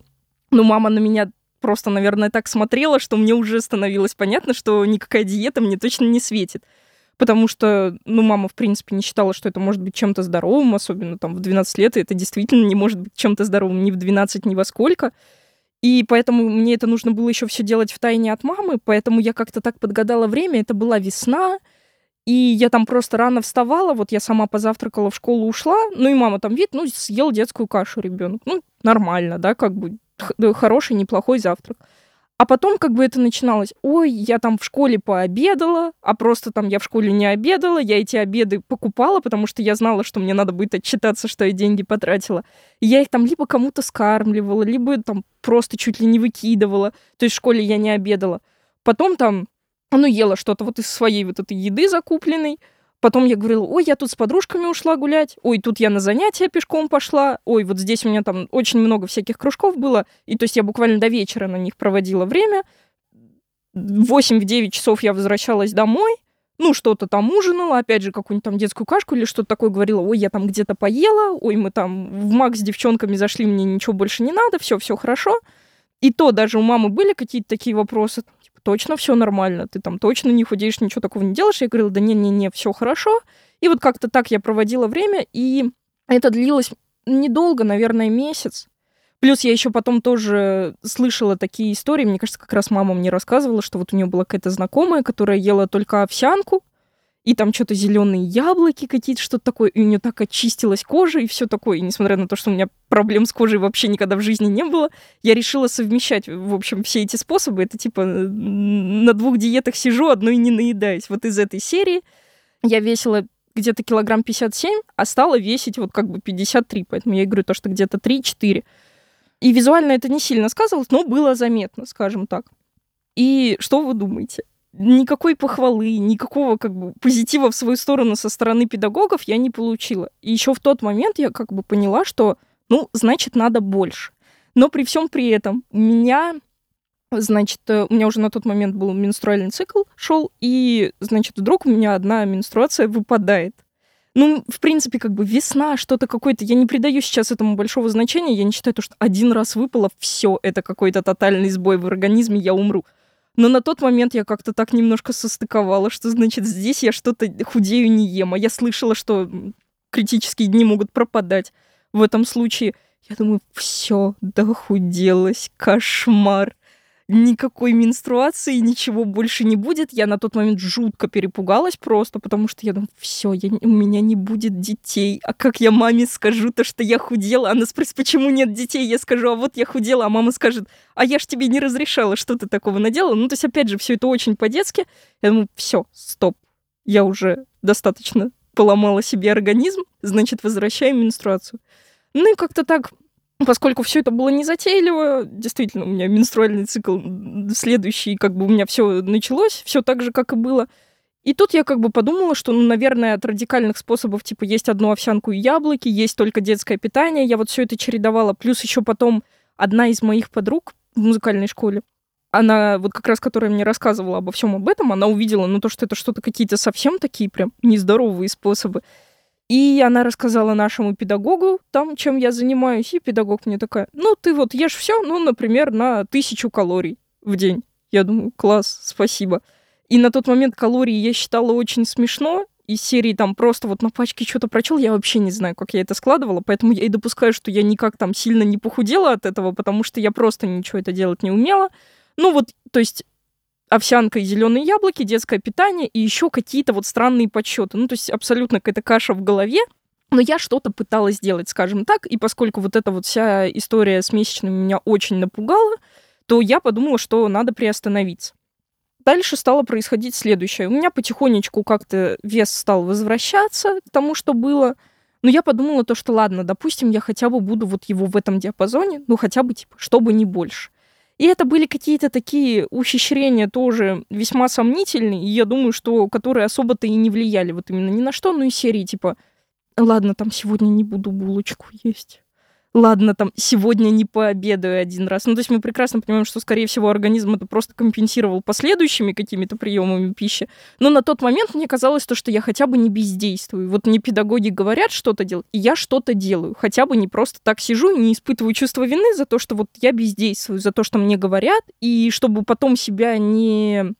Ну, мама на меня просто, наверное, так смотрела, что мне уже становилось понятно, что никакая диета мне точно не светит. Потому что, ну, мама, в принципе, не считала, что это может быть чем-то здоровым, особенно там в 12 лет, и это действительно не может быть чем-то здоровым ни в 12, ни во сколько. И поэтому мне это нужно было еще все делать в тайне от мамы, поэтому я как-то так подгадала время. Это была весна, и я там просто рано вставала, вот я сама позавтракала, в школу ушла, ну и мама там, вид, ну, съел детскую кашу ребенок. Ну, нормально, да, как бы хороший, неплохой завтрак. А потом как бы это начиналось. Ой, я там в школе пообедала, а просто там я в школе не обедала, я эти обеды покупала, потому что я знала, что мне надо будет отчитаться, что я деньги потратила. И я их там либо кому-то скармливала, либо там просто чуть ли не выкидывала. То есть в школе я не обедала. Потом там, ну, ела что-то вот из своей вот этой еды закупленной. Потом я говорила, ой, я тут с подружками ушла гулять, ой, тут я на занятия пешком пошла, ой, вот здесь у меня там очень много всяких кружков было, и то есть я буквально до вечера на них проводила время. в 8-9 часов я возвращалась домой, ну, что-то там ужинала, опять же, какую-нибудь там детскую кашку или что-то такое говорила, ой, я там где-то поела, ой, мы там в МАК с девчонками зашли, мне ничего больше не надо, все, все хорошо. И то даже у мамы были какие-то такие вопросы, точно все нормально, ты там точно не худеешь, ничего такого не делаешь. Я говорила, да не-не-не, все хорошо. И вот как-то так я проводила время, и это длилось недолго, наверное, месяц. Плюс я еще потом тоже слышала такие истории. Мне кажется, как раз мама мне рассказывала, что вот у нее была какая-то знакомая, которая ела только овсянку, и там что-то зеленые яблоки какие-то, что-то такое, и у нее так очистилась кожа и все такое. И несмотря на то, что у меня проблем с кожей вообще никогда в жизни не было, я решила совмещать, в общем, все эти способы. Это типа на двух диетах сижу, одной не наедаюсь. Вот из этой серии я весила где-то килограмм 57, а стала весить вот как бы 53. Поэтому я говорю то, что где-то 3-4. И визуально это не сильно сказывалось, но было заметно, скажем так. И что вы думаете? Никакой похвалы, никакого как бы позитива в свою сторону со стороны педагогов я не получила. И еще в тот момент я как бы поняла, что, ну, значит, надо больше. Но при всем при этом меня значит, э, у меня уже на тот момент был менструальный цикл шел, и, значит, вдруг у меня одна менструация выпадает. Ну, в принципе, как бы весна, что-то какое-то. Я не придаю сейчас этому большого значения. Я не считаю, то, что один раз выпало, все, это какой-то тотальный сбой в организме, я умру. Но на тот момент я как-то так немножко состыковала, что, значит, здесь я что-то худею, не ем. А я слышала, что критические дни могут пропадать в этом случае. Я думаю, все, дохуделась, кошмар никакой менструации, ничего больше не будет. Я на тот момент жутко перепугалась просто, потому что я думаю, все, у меня не будет детей. А как я маме скажу то, что я худела? Она спросит, почему нет детей? Я скажу, а вот я худела, а мама скажет, а я ж тебе не разрешала, что ты такого наделала. Ну, то есть, опять же, все это очень по-детски. Я думаю, все, стоп, я уже достаточно поломала себе организм, значит, возвращаем менструацию. Ну и как-то так Поскольку все это было незатейливо, действительно, у меня менструальный цикл следующий, как бы у меня все началось, все так же, как и было. И тут я как бы подумала, что, ну, наверное, от радикальных способов, типа, есть одну овсянку и яблоки, есть только детское питание, я вот все это чередовала. Плюс еще потом одна из моих подруг в музыкальной школе, она вот как раз, которая мне рассказывала обо всем об этом, она увидела, ну, то, что это что-то какие-то совсем такие прям нездоровые способы. И она рассказала нашему педагогу там, чем я занимаюсь, и педагог мне такая, ну, ты вот ешь все, ну, например, на тысячу калорий в день. Я думаю, класс, спасибо. И на тот момент калории я считала очень смешно, из серии там просто вот на пачке что-то прочел, я вообще не знаю, как я это складывала, поэтому я и допускаю, что я никак там сильно не похудела от этого, потому что я просто ничего это делать не умела. Ну вот, то есть овсянка и зеленые яблоки, детское питание и еще какие-то вот странные подсчеты. Ну, то есть абсолютно какая-то каша в голове. Но я что-то пыталась сделать, скажем так, и поскольку вот эта вот вся история с месячными меня очень напугала, то я подумала, что надо приостановиться. Дальше стало происходить следующее. У меня потихонечку как-то вес стал возвращаться к тому, что было. Но я подумала то, что ладно, допустим, я хотя бы буду вот его в этом диапазоне, ну хотя бы типа, чтобы не больше. И это были какие-то такие ухищрения тоже весьма сомнительные, и я думаю, что которые особо-то и не влияли вот именно ни на что, ну и серии типа «Ладно, там сегодня не буду булочку есть» ладно, там, сегодня не пообедаю один раз. Ну, то есть мы прекрасно понимаем, что, скорее всего, организм это просто компенсировал последующими какими-то приемами пищи. Но на тот момент мне казалось то, что я хотя бы не бездействую. Вот мне педагоги говорят что-то делать, и я что-то делаю. Хотя бы не просто так сижу и не испытываю чувство вины за то, что вот я бездействую, за то, что мне говорят, и чтобы потом себя не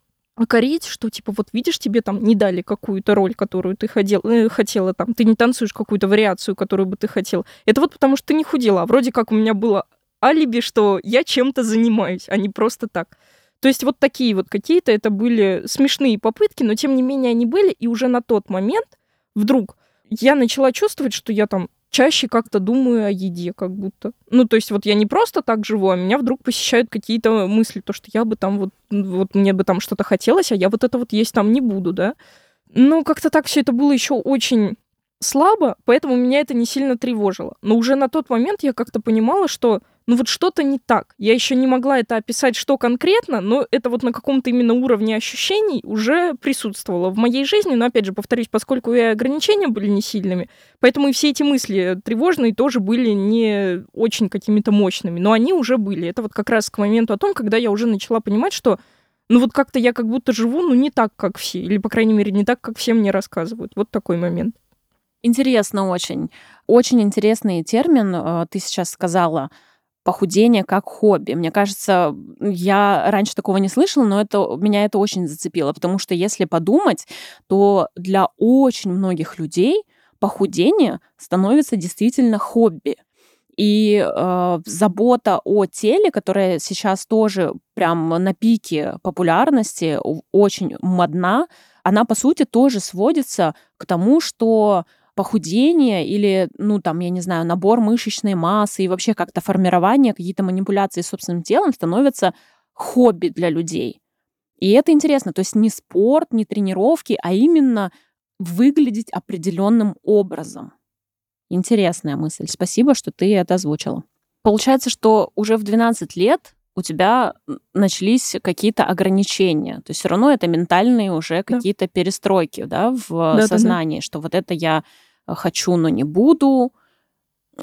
корить, что типа вот видишь, тебе там не дали какую-то роль, которую ты ходил, э, хотела, там, ты не танцуешь какую-то вариацию, которую бы ты хотел. Это вот потому что ты не худела. А вроде как у меня было алиби, что я чем-то занимаюсь, а не просто так. То есть вот такие вот какие-то это были смешные попытки, но тем не менее они были, и уже на тот момент вдруг я начала чувствовать, что я там чаще как-то думаю о еде, как будто. Ну, то есть вот я не просто так живу, а меня вдруг посещают какие-то мысли, то, что я бы там вот, вот мне бы там что-то хотелось, а я вот это вот есть там не буду, да. Ну, как-то так все это было еще очень слабо, поэтому меня это не сильно тревожило. Но уже на тот момент я как-то понимала, что ну вот что-то не так. Я еще не могла это описать, что конкретно, но это вот на каком-то именно уровне ощущений уже присутствовало в моей жизни. Но опять же, повторюсь, поскольку и ограничения были не сильными, поэтому и все эти мысли тревожные тоже были не очень какими-то мощными, но они уже были. Это вот как раз к моменту о том, когда я уже начала понимать, что Ну вот как-то я как будто живу, ну не так, как все. Или, по крайней мере, не так, как все мне рассказывают. Вот такой момент. Интересно очень. Очень интересный термин э, ты сейчас сказала похудение как хобби. Мне кажется, я раньше такого не слышала, но это, меня это очень зацепило, потому что если подумать, то для очень многих людей похудение становится действительно хобби. И э, забота о теле, которая сейчас тоже прям на пике популярности, очень модна, она, по сути, тоже сводится к тому, что похудение или, ну, там, я не знаю, набор мышечной массы и вообще как-то формирование, какие-то манипуляции с собственным телом становятся хобби для людей. И это интересно. То есть не спорт, не тренировки, а именно выглядеть определенным образом. Интересная мысль. Спасибо, что ты это озвучила. Получается, что уже в 12 лет у тебя начались какие-то ограничения. То есть все равно это ментальные уже да. какие-то перестройки да, в да, сознании, да, да. что вот это я хочу, но не буду.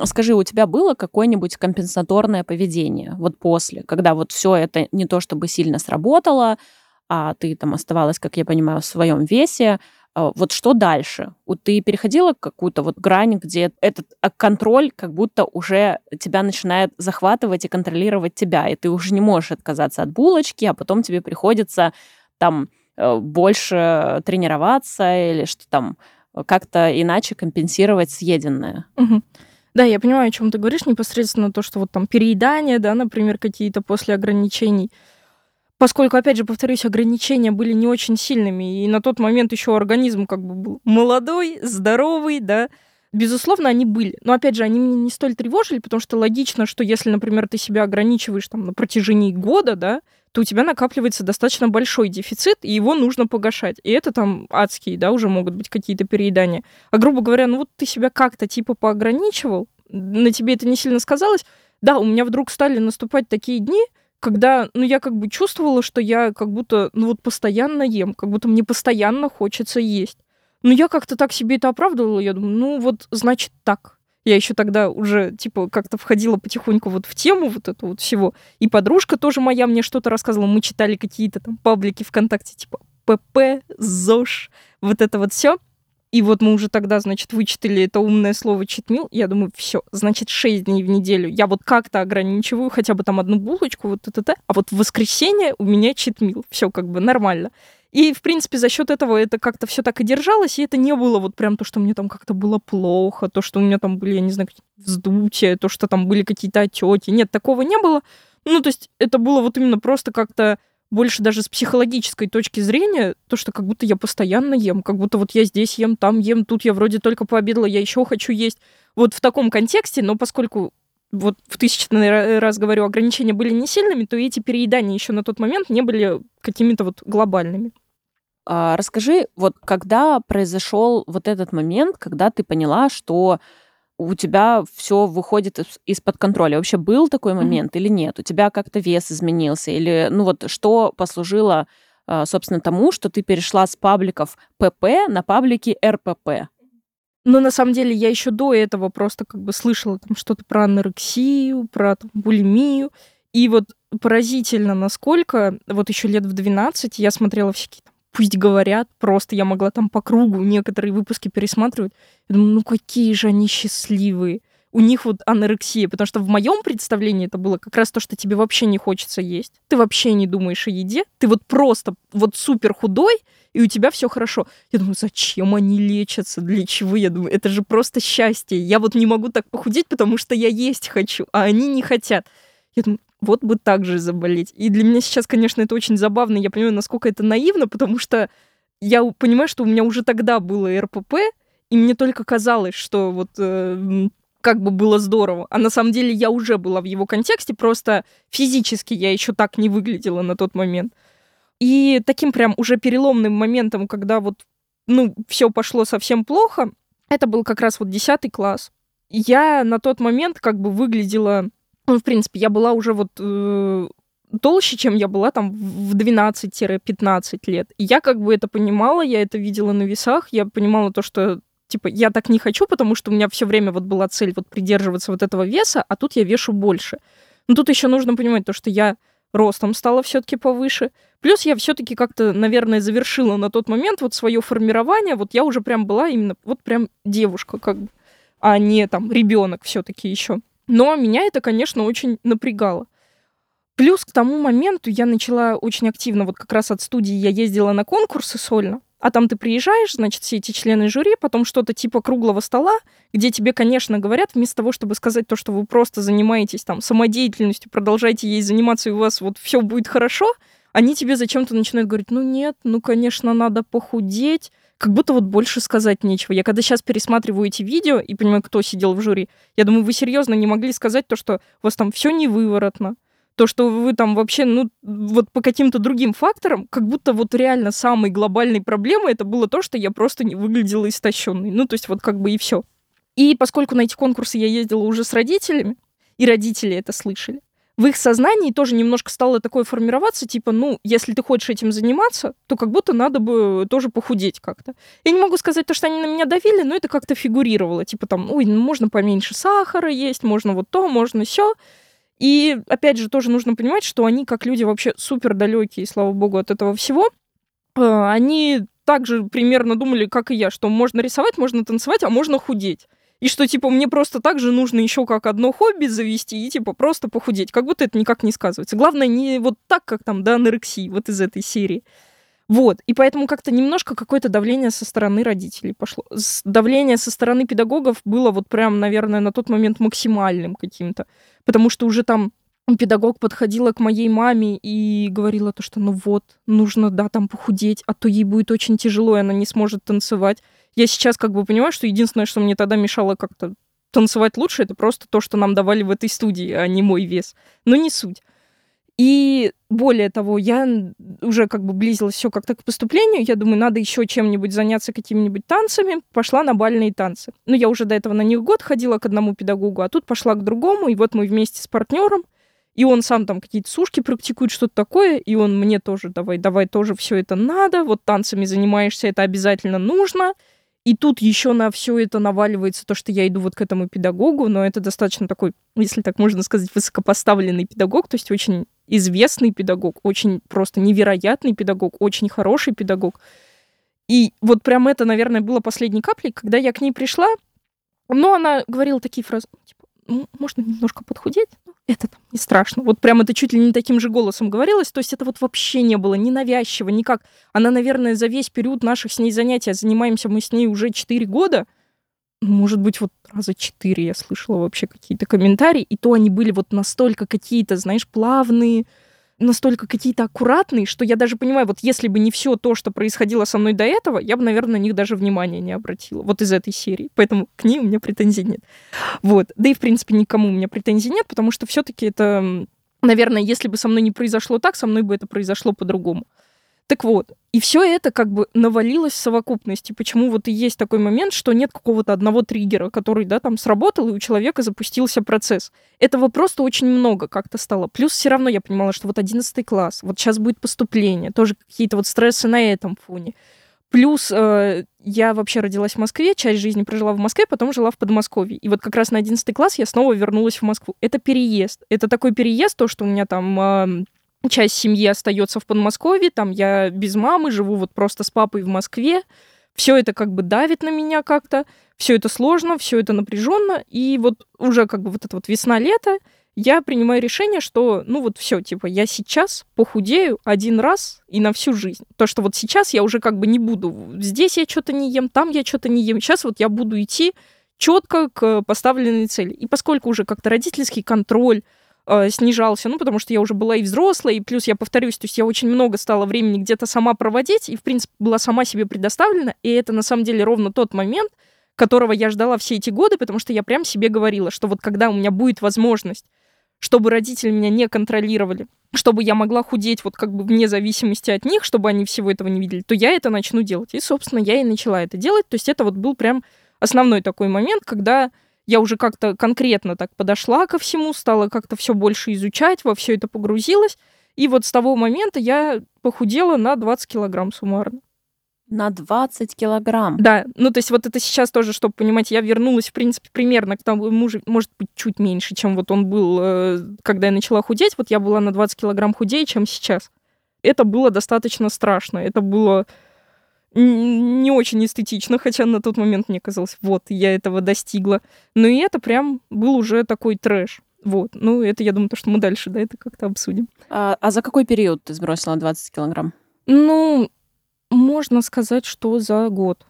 Скажи, у тебя было какое-нибудь компенсаторное поведение вот после, когда вот все это не то чтобы сильно сработало, а ты там оставалась, как я понимаю, в своем весе, а, вот что дальше? Вот ты переходила какую-то вот грань, где этот а, контроль как будто уже тебя начинает захватывать и контролировать тебя, и ты уже не можешь отказаться от булочки, а потом тебе приходится там э, больше тренироваться или что там как-то иначе компенсировать съеденное. Угу. Да, я понимаю, о чем ты говоришь, непосредственно то, что вот там переедание, да, например, какие-то после ограничений поскольку, опять же, повторюсь, ограничения были не очень сильными, и на тот момент еще организм как бы был молодой, здоровый, да, безусловно, они были. Но, опять же, они меня не столь тревожили, потому что логично, что если, например, ты себя ограничиваешь там на протяжении года, да, то у тебя накапливается достаточно большой дефицит, и его нужно погашать. И это там адские, да, уже могут быть какие-то переедания. А, грубо говоря, ну вот ты себя как-то типа поограничивал, на тебе это не сильно сказалось, да, у меня вдруг стали наступать такие дни, когда, ну, я как бы чувствовала, что я как будто, ну, вот постоянно ем, как будто мне постоянно хочется есть. Но я как-то так себе это оправдывала, я думаю, ну, вот, значит, так. Я еще тогда уже, типа, как-то входила потихоньку вот в тему вот этого вот всего. И подружка тоже моя мне что-то рассказывала. Мы читали какие-то там паблики ВКонтакте, типа ПП, ЗОЖ, вот это вот все. И вот мы уже тогда, значит, вычитали это умное слово читмил. Я думаю, все, значит, 6 дней в неделю. Я вот как-то ограничиваю хотя бы там одну булочку, вот это, а вот в воскресенье у меня читмил. Все как бы нормально. И, в принципе, за счет этого это как-то все так и держалось, и это не было вот прям то, что мне там как-то было плохо, то, что у меня там были, я не знаю, вздутия, то, что там были какие-то отеки. Нет, такого не было. Ну, то есть это было вот именно просто как-то больше даже с психологической точки зрения, то, что как будто я постоянно ем, как будто вот я здесь ем, там ем, тут я вроде только пообедала, я еще хочу есть. Вот в таком контексте, но поскольку вот в тысячный раз говорю, ограничения были не сильными, то эти переедания еще на тот момент не были какими-то вот глобальными. А, расскажи, вот когда произошел вот этот момент, когда ты поняла, что у тебя все выходит из-под контроля. Вообще был такой момент mm-hmm. или нет? У тебя как-то вес изменился? Или, ну вот, что послужило, а, собственно, тому, что ты перешла с пабликов ПП на паблики РПП? Но на самом деле я еще до этого просто как бы слышала там что-то про анорексию, про там, булимию. И вот поразительно, насколько вот еще лет в 12 я смотрела всякие пусть говорят, просто я могла там по кругу некоторые выпуски пересматривать. Я думаю, ну какие же они счастливые. У них вот анорексия, потому что в моем представлении это было как раз то, что тебе вообще не хочется есть. Ты вообще не думаешь о еде. Ты вот просто вот супер худой, и у тебя все хорошо. Я думаю, зачем они лечатся? Для чего? Я думаю, это же просто счастье. Я вот не могу так похудеть, потому что я есть хочу, а они не хотят. Я думаю, вот бы так же заболеть. И для меня сейчас, конечно, это очень забавно. Я понимаю, насколько это наивно, потому что я понимаю, что у меня уже тогда было РПП, и мне только казалось, что вот э, как бы было здорово. А на самом деле я уже была в его контексте, просто физически я еще так не выглядела на тот момент. И таким прям уже переломным моментом, когда вот, ну, все пошло совсем плохо, это был как раз вот 10 класс. Я на тот момент как бы выглядела ну, в принципе, я была уже вот э, толще, чем я была там в 12-15 лет. И я как бы это понимала, я это видела на весах, я понимала то, что типа я так не хочу, потому что у меня все время вот была цель вот придерживаться вот этого веса, а тут я вешу больше. Но тут еще нужно понимать то, что я ростом стала все-таки повыше. Плюс я все-таки как-то, наверное, завершила на тот момент вот свое формирование. Вот я уже прям была именно вот прям девушка, как бы, а не там ребенок все-таки еще. Но меня это, конечно, очень напрягало. Плюс к тому моменту я начала очень активно, вот как раз от студии я ездила на конкурсы сольно, а там ты приезжаешь, значит, все эти члены жюри, потом что-то типа круглого стола, где тебе, конечно, говорят, вместо того, чтобы сказать то, что вы просто занимаетесь там самодеятельностью, продолжайте ей заниматься, и у вас вот все будет хорошо, они тебе зачем-то начинают говорить, ну нет, ну, конечно, надо похудеть, как будто вот больше сказать нечего. Я когда сейчас пересматриваю эти видео и понимаю, кто сидел в жюри, я думаю, вы серьезно не могли сказать то, что у вас там все не выворотно, то, что вы там вообще, ну, вот по каким-то другим факторам, как будто вот реально самой глобальной проблемой это было то, что я просто не выглядела истощенной. Ну, то есть вот как бы и все. И поскольку на эти конкурсы я ездила уже с родителями, и родители это слышали, в их сознании тоже немножко стало такое формироваться, типа, ну, если ты хочешь этим заниматься, то как будто надо бы тоже похудеть как-то. Я не могу сказать то, что они на меня давили, но это как-то фигурировало. Типа там, ой, ну, можно поменьше сахара есть, можно вот то, можно все. И, опять же, тоже нужно понимать, что они, как люди вообще супер далекие, слава богу, от этого всего, э, они также примерно думали, как и я, что можно рисовать, можно танцевать, а можно худеть. И что, типа, мне просто так же нужно еще как одно хобби завести и, типа, просто похудеть. Как будто это никак не сказывается. Главное, не вот так, как там, да, анорексии, вот из этой серии. Вот, и поэтому как-то немножко какое-то давление со стороны родителей пошло. Давление со стороны педагогов было вот прям, наверное, на тот момент максимальным каким-то. Потому что уже там педагог подходила к моей маме и говорила то, что ну вот, нужно, да, там похудеть, а то ей будет очень тяжело, и она не сможет танцевать. Я сейчас как бы понимаю, что единственное, что мне тогда мешало как-то танцевать лучше, это просто то, что нам давали в этой студии, а не мой вес. Но не суть. И более того, я уже как бы близилась все как-то к поступлению. Я думаю, надо еще чем-нибудь заняться, какими-нибудь танцами. Пошла на бальные танцы. Ну, я уже до этого на них год ходила к одному педагогу, а тут пошла к другому. И вот мы вместе с партнером, и он сам там какие-то сушки практикует, что-то такое, и он мне тоже, давай, давай, тоже все это надо, вот танцами занимаешься, это обязательно нужно. И тут еще на все это наваливается то, что я иду вот к этому педагогу, но это достаточно такой, если так можно сказать, высокопоставленный педагог, то есть очень известный педагог, очень просто невероятный педагог, очень хороший педагог. И вот прям это, наверное, было последней каплей, когда я к ней пришла, но она говорила такие фразы, типа, можно немножко подхудеть, это там не страшно. Вот прям это чуть ли не таким же голосом говорилось, то есть это вот вообще не было ни навязчиво, никак. Она, наверное, за весь период наших с ней занятий, а занимаемся мы с ней уже 4 года, может быть, вот раза четыре я слышала вообще какие-то комментарии, и то они были вот настолько какие-то, знаешь, плавные, настолько какие-то аккуратные, что я даже понимаю, вот если бы не все то, что происходило со мной до этого, я бы, наверное, на них даже внимания не обратила. Вот из этой серии. Поэтому к ней у меня претензий нет. Вот. Да и, в принципе, никому у меня претензий нет, потому что все-таки это, наверное, если бы со мной не произошло так, со мной бы это произошло по-другому. Так вот, и все это как бы навалилось в совокупности. Почему вот и есть такой момент, что нет какого-то одного триггера, который, да, там сработал, и у человека запустился процесс. Этого просто очень много как-то стало. Плюс все равно я понимала, что вот 11 класс, вот сейчас будет поступление, тоже какие-то вот стрессы на этом фоне. Плюс э, я вообще родилась в Москве, часть жизни прожила в Москве, потом жила в Подмосковье. И вот как раз на 11 класс я снова вернулась в Москву. Это переезд. Это такой переезд, то, что у меня там э, часть семьи остается в Подмосковье, там я без мамы, живу вот просто с папой в Москве. Все это как бы давит на меня как-то, все это сложно, все это напряженно. И вот уже как бы вот это вот весна-лето, я принимаю решение, что, ну вот все, типа, я сейчас похудею один раз и на всю жизнь. То, что вот сейчас я уже как бы не буду, здесь я что-то не ем, там я что-то не ем. Сейчас вот я буду идти четко к поставленной цели. И поскольку уже как-то родительский контроль, э, снижался, ну, потому что я уже была и взрослая, и плюс, я повторюсь, то есть я очень много стала времени где-то сама проводить, и, в принципе, была сама себе предоставлена, и это, на самом деле, ровно тот момент, которого я ждала все эти годы, потому что я прям себе говорила, что вот когда у меня будет возможность, чтобы родители меня не контролировали, чтобы я могла худеть вот как бы вне зависимости от них, чтобы они всего этого не видели, то я это начну делать. И, собственно, я и начала это делать. То есть это вот был прям основной такой момент, когда я уже как-то конкретно так подошла ко всему, стала как-то все больше изучать, во все это погрузилась. И вот с того момента я похудела на 20 килограмм суммарно. На 20 килограмм? Да, ну то есть вот это сейчас тоже, чтобы понимать, я вернулась, в принципе, примерно к тому, может быть, чуть меньше, чем вот он был, э, когда я начала худеть. Вот я была на 20 килограмм худее, чем сейчас. Это было достаточно страшно. Это было не очень эстетично, хотя на тот момент мне казалось, вот, я этого достигла. Но и это прям был уже такой трэш. Вот. Ну, это, я думаю, то, что мы дальше, да, это как-то обсудим. А, а за какой период ты сбросила 20 килограмм? Ну, можно сказать, что за год.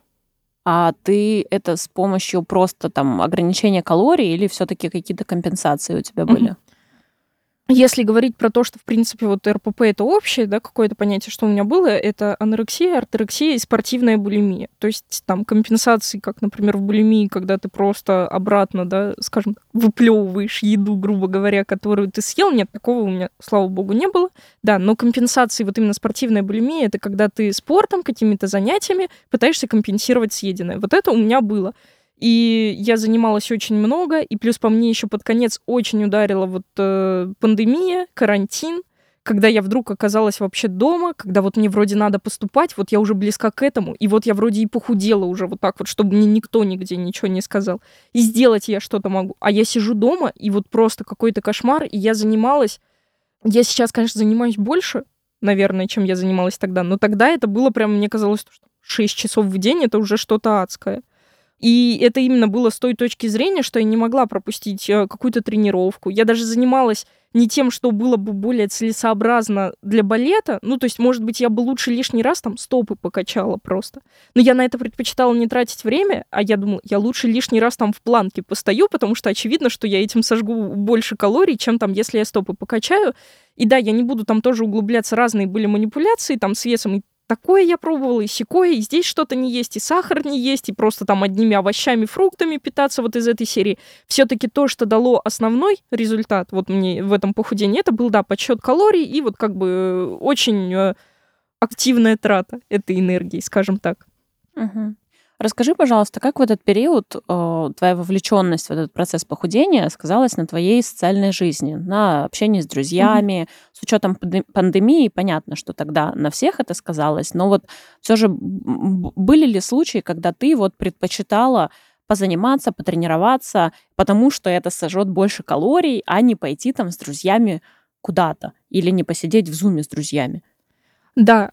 А ты это с помощью просто там ограничения калорий или все-таки какие-то компенсации у тебя были? Mm-hmm. Если говорить про то, что, в принципе, вот РПП это общее, да, какое-то понятие, что у меня было, это анорексия, артерексия и спортивная булимия. То есть там компенсации, как, например, в булимии, когда ты просто обратно, да, скажем, выплевываешь еду, грубо говоря, которую ты съел. Нет, такого у меня, слава богу, не было. Да, но компенсации, вот именно спортивная булимия, это когда ты спортом, какими-то занятиями пытаешься компенсировать съеденное. Вот это у меня было. И я занималась очень много, и плюс по мне еще под конец очень ударила вот э, пандемия, карантин, когда я вдруг оказалась вообще дома, когда вот мне вроде надо поступать, вот я уже близка к этому, и вот я вроде и похудела уже вот так вот, чтобы мне никто нигде ничего не сказал. И сделать я что-то могу. А я сижу дома, и вот просто какой-то кошмар, и я занималась... Я сейчас, конечно, занимаюсь больше, наверное, чем я занималась тогда, но тогда это было прям, мне казалось, что 6 часов в день — это уже что-то адское. И это именно было с той точки зрения, что я не могла пропустить э, какую-то тренировку. Я даже занималась не тем, что было бы более целесообразно для балета. Ну, то есть, может быть, я бы лучше лишний раз там стопы покачала просто. Но я на это предпочитала не тратить время, а я думала, я лучше лишний раз там в планке постою, потому что очевидно, что я этим сожгу больше калорий, чем там, если я стопы покачаю. И да, я не буду там тоже углубляться, разные были манипуляции там с весом и такое я пробовала, и секое, и здесь что-то не есть, и сахар не есть, и просто там одними овощами, фруктами питаться вот из этой серии. Все-таки то, что дало основной результат вот мне в этом похудении, это был, да, подсчет калорий и вот как бы э, очень э, активная трата этой энергии, скажем так. Угу. Расскажи, пожалуйста, как в этот период э, твоя вовлеченность в этот процесс похудения сказалась на твоей социальной жизни, на общении с друзьями, mm-hmm. с учетом пандемии, понятно, что тогда на всех это сказалось, но вот все же были ли случаи, когда ты вот предпочитала позаниматься, потренироваться, потому что это сожжет больше калорий, а не пойти там с друзьями куда-то или не посидеть в зуме с друзьями? Да,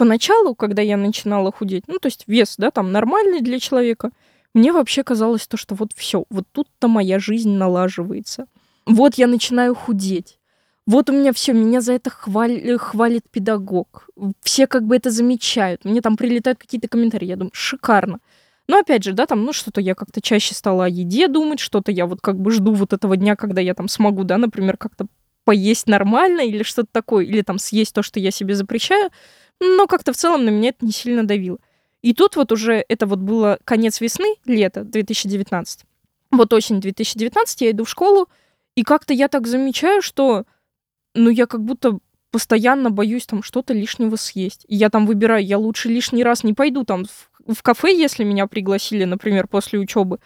поначалу, когда я начинала худеть, ну, то есть вес, да, там нормальный для человека, мне вообще казалось то, что вот все, вот тут-то моя жизнь налаживается. Вот я начинаю худеть. Вот у меня все, меня за это хвалит, хвалит педагог. Все как бы это замечают. Мне там прилетают какие-то комментарии. Я думаю, шикарно. Но опять же, да, там, ну, что-то я как-то чаще стала о еде думать, что-то я вот как бы жду вот этого дня, когда я там смогу, да, например, как-то поесть нормально или что-то такое, или там съесть то, что я себе запрещаю но как-то в целом на меня это не сильно давило. И тут вот уже это вот было конец весны, лето 2019. Вот осень 2019, я иду в школу, и как-то я так замечаю, что, ну, я как будто постоянно боюсь там что-то лишнего съесть. И я там выбираю, я лучше лишний раз не пойду там в, в кафе, если меня пригласили, например, после учебы,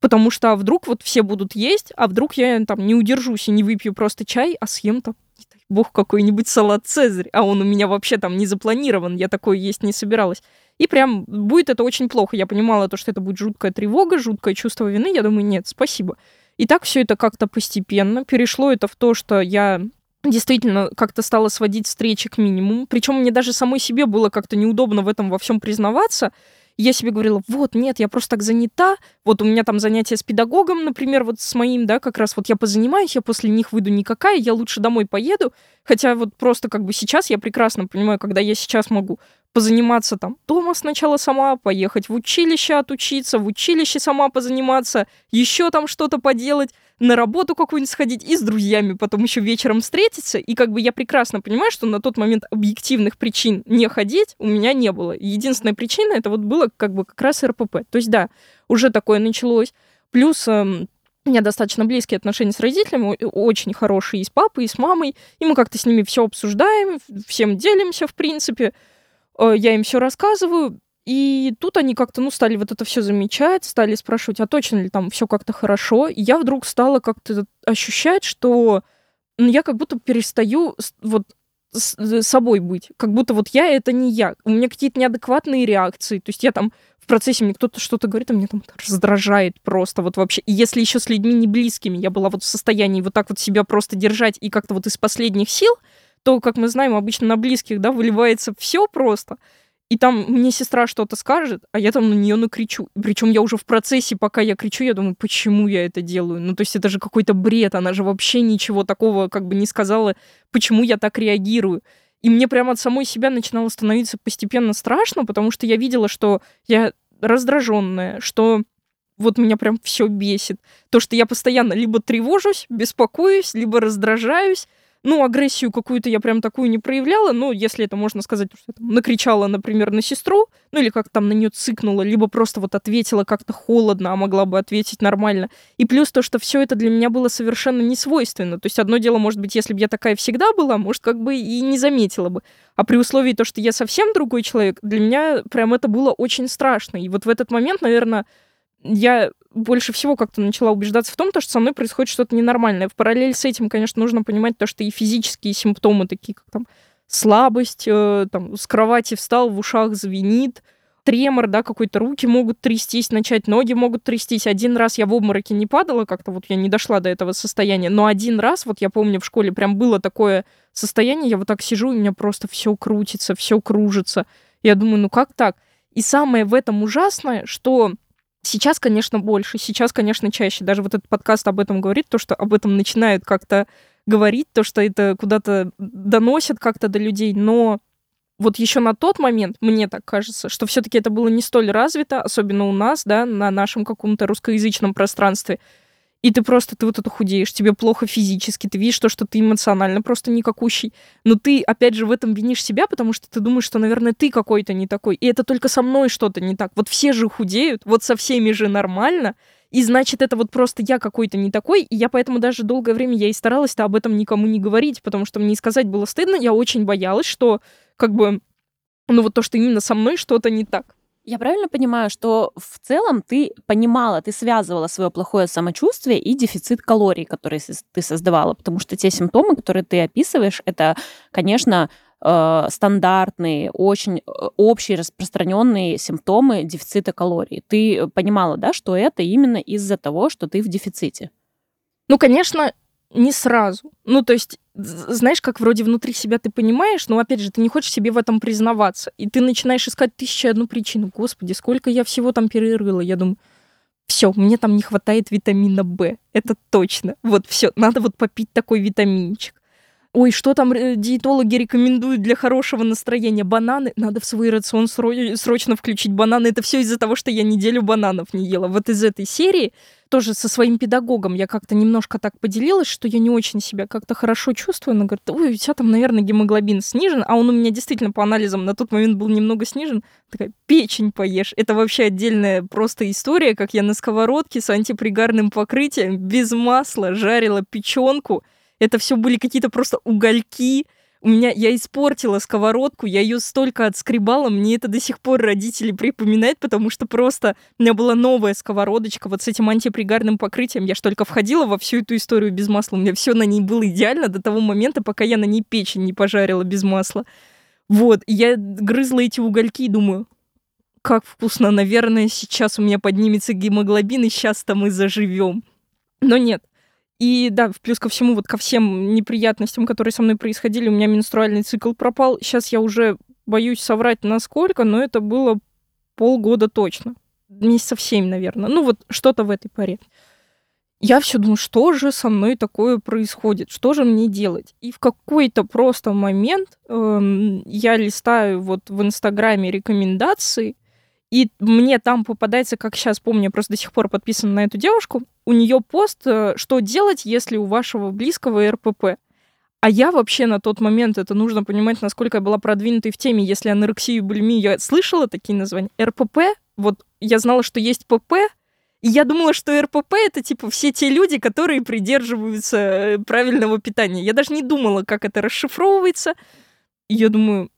потому что а вдруг вот все будут есть, а вдруг я там не удержусь и не выпью просто чай, а съем там бог, какой-нибудь салат Цезарь, а он у меня вообще там не запланирован, я такой есть не собиралась. И прям будет это очень плохо. Я понимала то, что это будет жуткая тревога, жуткое чувство вины. Я думаю, нет, спасибо. И так все это как-то постепенно перешло это в то, что я действительно как-то стала сводить встречи к минимуму. Причем мне даже самой себе было как-то неудобно в этом во всем признаваться я себе говорила, вот, нет, я просто так занята, вот у меня там занятия с педагогом, например, вот с моим, да, как раз вот я позанимаюсь, я после них выйду никакая, я лучше домой поеду, хотя вот просто как бы сейчас я прекрасно понимаю, когда я сейчас могу позаниматься там дома сначала сама, поехать в училище отучиться, в училище сама позаниматься, еще там что-то поделать, на работу какую-нибудь сходить и с друзьями потом еще вечером встретиться. И как бы я прекрасно понимаю, что на тот момент объективных причин не ходить у меня не было. Единственная причина это вот было как бы как раз РПП. То есть да, уже такое началось. Плюс эм, у меня достаточно близкие отношения с родителями, очень хорошие и с папой, и с мамой. И мы как-то с ними все обсуждаем, всем делимся, в принципе. Э, я им все рассказываю. И тут они как-то, ну, стали вот это все замечать, стали спрашивать, а точно ли там все как-то хорошо. И я вдруг стала как-то ощущать, что ну, я как будто перестаю вот с э, собой быть. Как будто вот я — это не я. У меня какие-то неадекватные реакции. То есть я там в процессе мне кто-то что-то говорит, а мне там раздражает просто вот вообще. И если еще с людьми не близкими я была вот в состоянии вот так вот себя просто держать и как-то вот из последних сил, то, как мы знаем, обычно на близких, да, выливается все просто. И там мне сестра что-то скажет, а я там на нее накричу. Причем я уже в процессе, пока я кричу, я думаю, почему я это делаю? Ну, то есть это же какой-то бред, она же вообще ничего такого как бы не сказала, почему я так реагирую. И мне прямо от самой себя начинало становиться постепенно страшно, потому что я видела, что я раздраженная, что вот меня прям все бесит. То, что я постоянно либо тревожусь, беспокоюсь, либо раздражаюсь, ну, агрессию какую-то я прям такую не проявляла, но если это можно сказать, что я там накричала, например, на сестру, ну или как там на нее цыкнула, либо просто вот ответила как-то холодно, а могла бы ответить нормально. И плюс то, что все это для меня было совершенно не свойственно. То есть одно дело, может быть, если бы я такая всегда была, может, как бы и не заметила бы. А при условии то, что я совсем другой человек, для меня прям это было очень страшно. И вот в этот момент, наверное, я больше всего как-то начала убеждаться в том, что со мной происходит что-то ненормальное. В параллель с этим, конечно, нужно понимать то, что и физические симптомы, такие как там слабость, э, там, с кровати встал, в ушах звенит, тремор, да, какой-то руки могут трястись, начать ноги могут трястись. Один раз я в обмороке не падала, как-то вот я не дошла до этого состояния, но один раз, вот я помню, в школе прям было такое состояние, я вот так сижу, и у меня просто все крутится, все кружится. Я думаю, ну как так? И самое в этом ужасное, что Сейчас, конечно, больше, сейчас, конечно, чаще. Даже вот этот подкаст об этом говорит, то, что об этом начинают как-то говорить, то, что это куда-то доносят как-то до людей, но вот еще на тот момент, мне так кажется, что все-таки это было не столь развито, особенно у нас, да, на нашем каком-то русскоязычном пространстве и ты просто, ты вот это худеешь, тебе плохо физически, ты видишь то, что ты эмоционально просто никакущий, но ты, опять же, в этом винишь себя, потому что ты думаешь, что, наверное, ты какой-то не такой, и это только со мной что-то не так. Вот все же худеют, вот со всеми же нормально, и значит, это вот просто я какой-то не такой, и я поэтому даже долгое время я и старалась-то об этом никому не говорить, потому что мне сказать было стыдно, я очень боялась, что как бы, ну вот то, что именно со мной что-то не так. Я правильно понимаю, что в целом ты понимала, ты связывала свое плохое самочувствие и дефицит калорий, который ты создавала, потому что те симптомы, которые ты описываешь, это, конечно, э, стандартные, очень э, общие, распространенные симптомы дефицита калорий. Ты понимала, да, что это именно из-за того, что ты в дефиците? Ну, конечно, не сразу. Ну, то есть, знаешь, как вроде внутри себя ты понимаешь, но, опять же, ты не хочешь себе в этом признаваться. И ты начинаешь искать тысячу одну причину. Господи, сколько я всего там перерыла. Я думаю, все, мне там не хватает витамина В. Это точно. Вот все, надо вот попить такой витаминчик. Ой, что там э, диетологи рекомендуют для хорошего настроения? Бананы. Надо в свой рацион срочно включить бананы. Это все из-за того, что я неделю бананов не ела. Вот из этой серии тоже со своим педагогом я как-то немножко так поделилась, что я не очень себя как-то хорошо чувствую. Она говорит, ой, у тебя там, наверное, гемоглобин снижен, а он у меня действительно по анализам на тот момент был немного снижен. Такая, печень поешь. Это вообще отдельная просто история, как я на сковородке с антипригарным покрытием без масла жарила печенку, это все были какие-то просто угольки. У меня я испортила сковородку, я ее столько отскребала, мне это до сих пор родители припоминают, потому что просто у меня была новая сковородочка вот с этим антипригарным покрытием. Я ж только входила во всю эту историю без масла. У меня все на ней было идеально до того момента, пока я на ней печень не пожарила без масла. Вот, я грызла эти угольки и думаю, как вкусно, наверное, сейчас у меня поднимется гемоглобин, и сейчас-то мы заживем. Но нет, и да, плюс ко всему, вот ко всем неприятностям, которые со мной происходили, у меня менструальный цикл пропал. Сейчас я уже боюсь соврать насколько, но это было полгода точно. Месяцев семь, наверное. Ну вот что-то в этой паре. Я все думаю, что же со мной такое происходит, что же мне делать? И в какой-то просто момент эм, я листаю вот в Инстаграме рекомендации, и мне там попадается, как сейчас помню, я просто до сих пор подписана на эту девушку, у нее пост, э, что делать, если у вашего близкого РПП. А я вообще на тот момент, это нужно понимать, насколько я была продвинутой в теме, если анорексию и булимию, я слышала такие названия. РПП, вот я знала, что есть ПП, и я думала, что РПП это типа все те люди, которые придерживаются э, правильного питания. Я даже не думала, как это расшифровывается. И я думаю,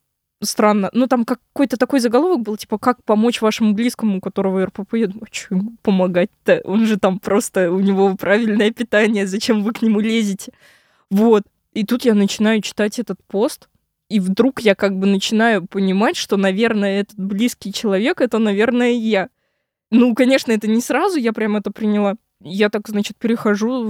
странно. Ну, там какой-то такой заголовок был, типа, как помочь вашему близкому, у которого РПП. Я думаю, что ему помогать-то? Он же там просто, у него правильное питание, зачем вы к нему лезете? Вот. И тут я начинаю читать этот пост, И вдруг я как бы начинаю понимать, что, наверное, этот близкий человек — это, наверное, я. Ну, конечно, это не сразу я прям это приняла. Я так, значит, перехожу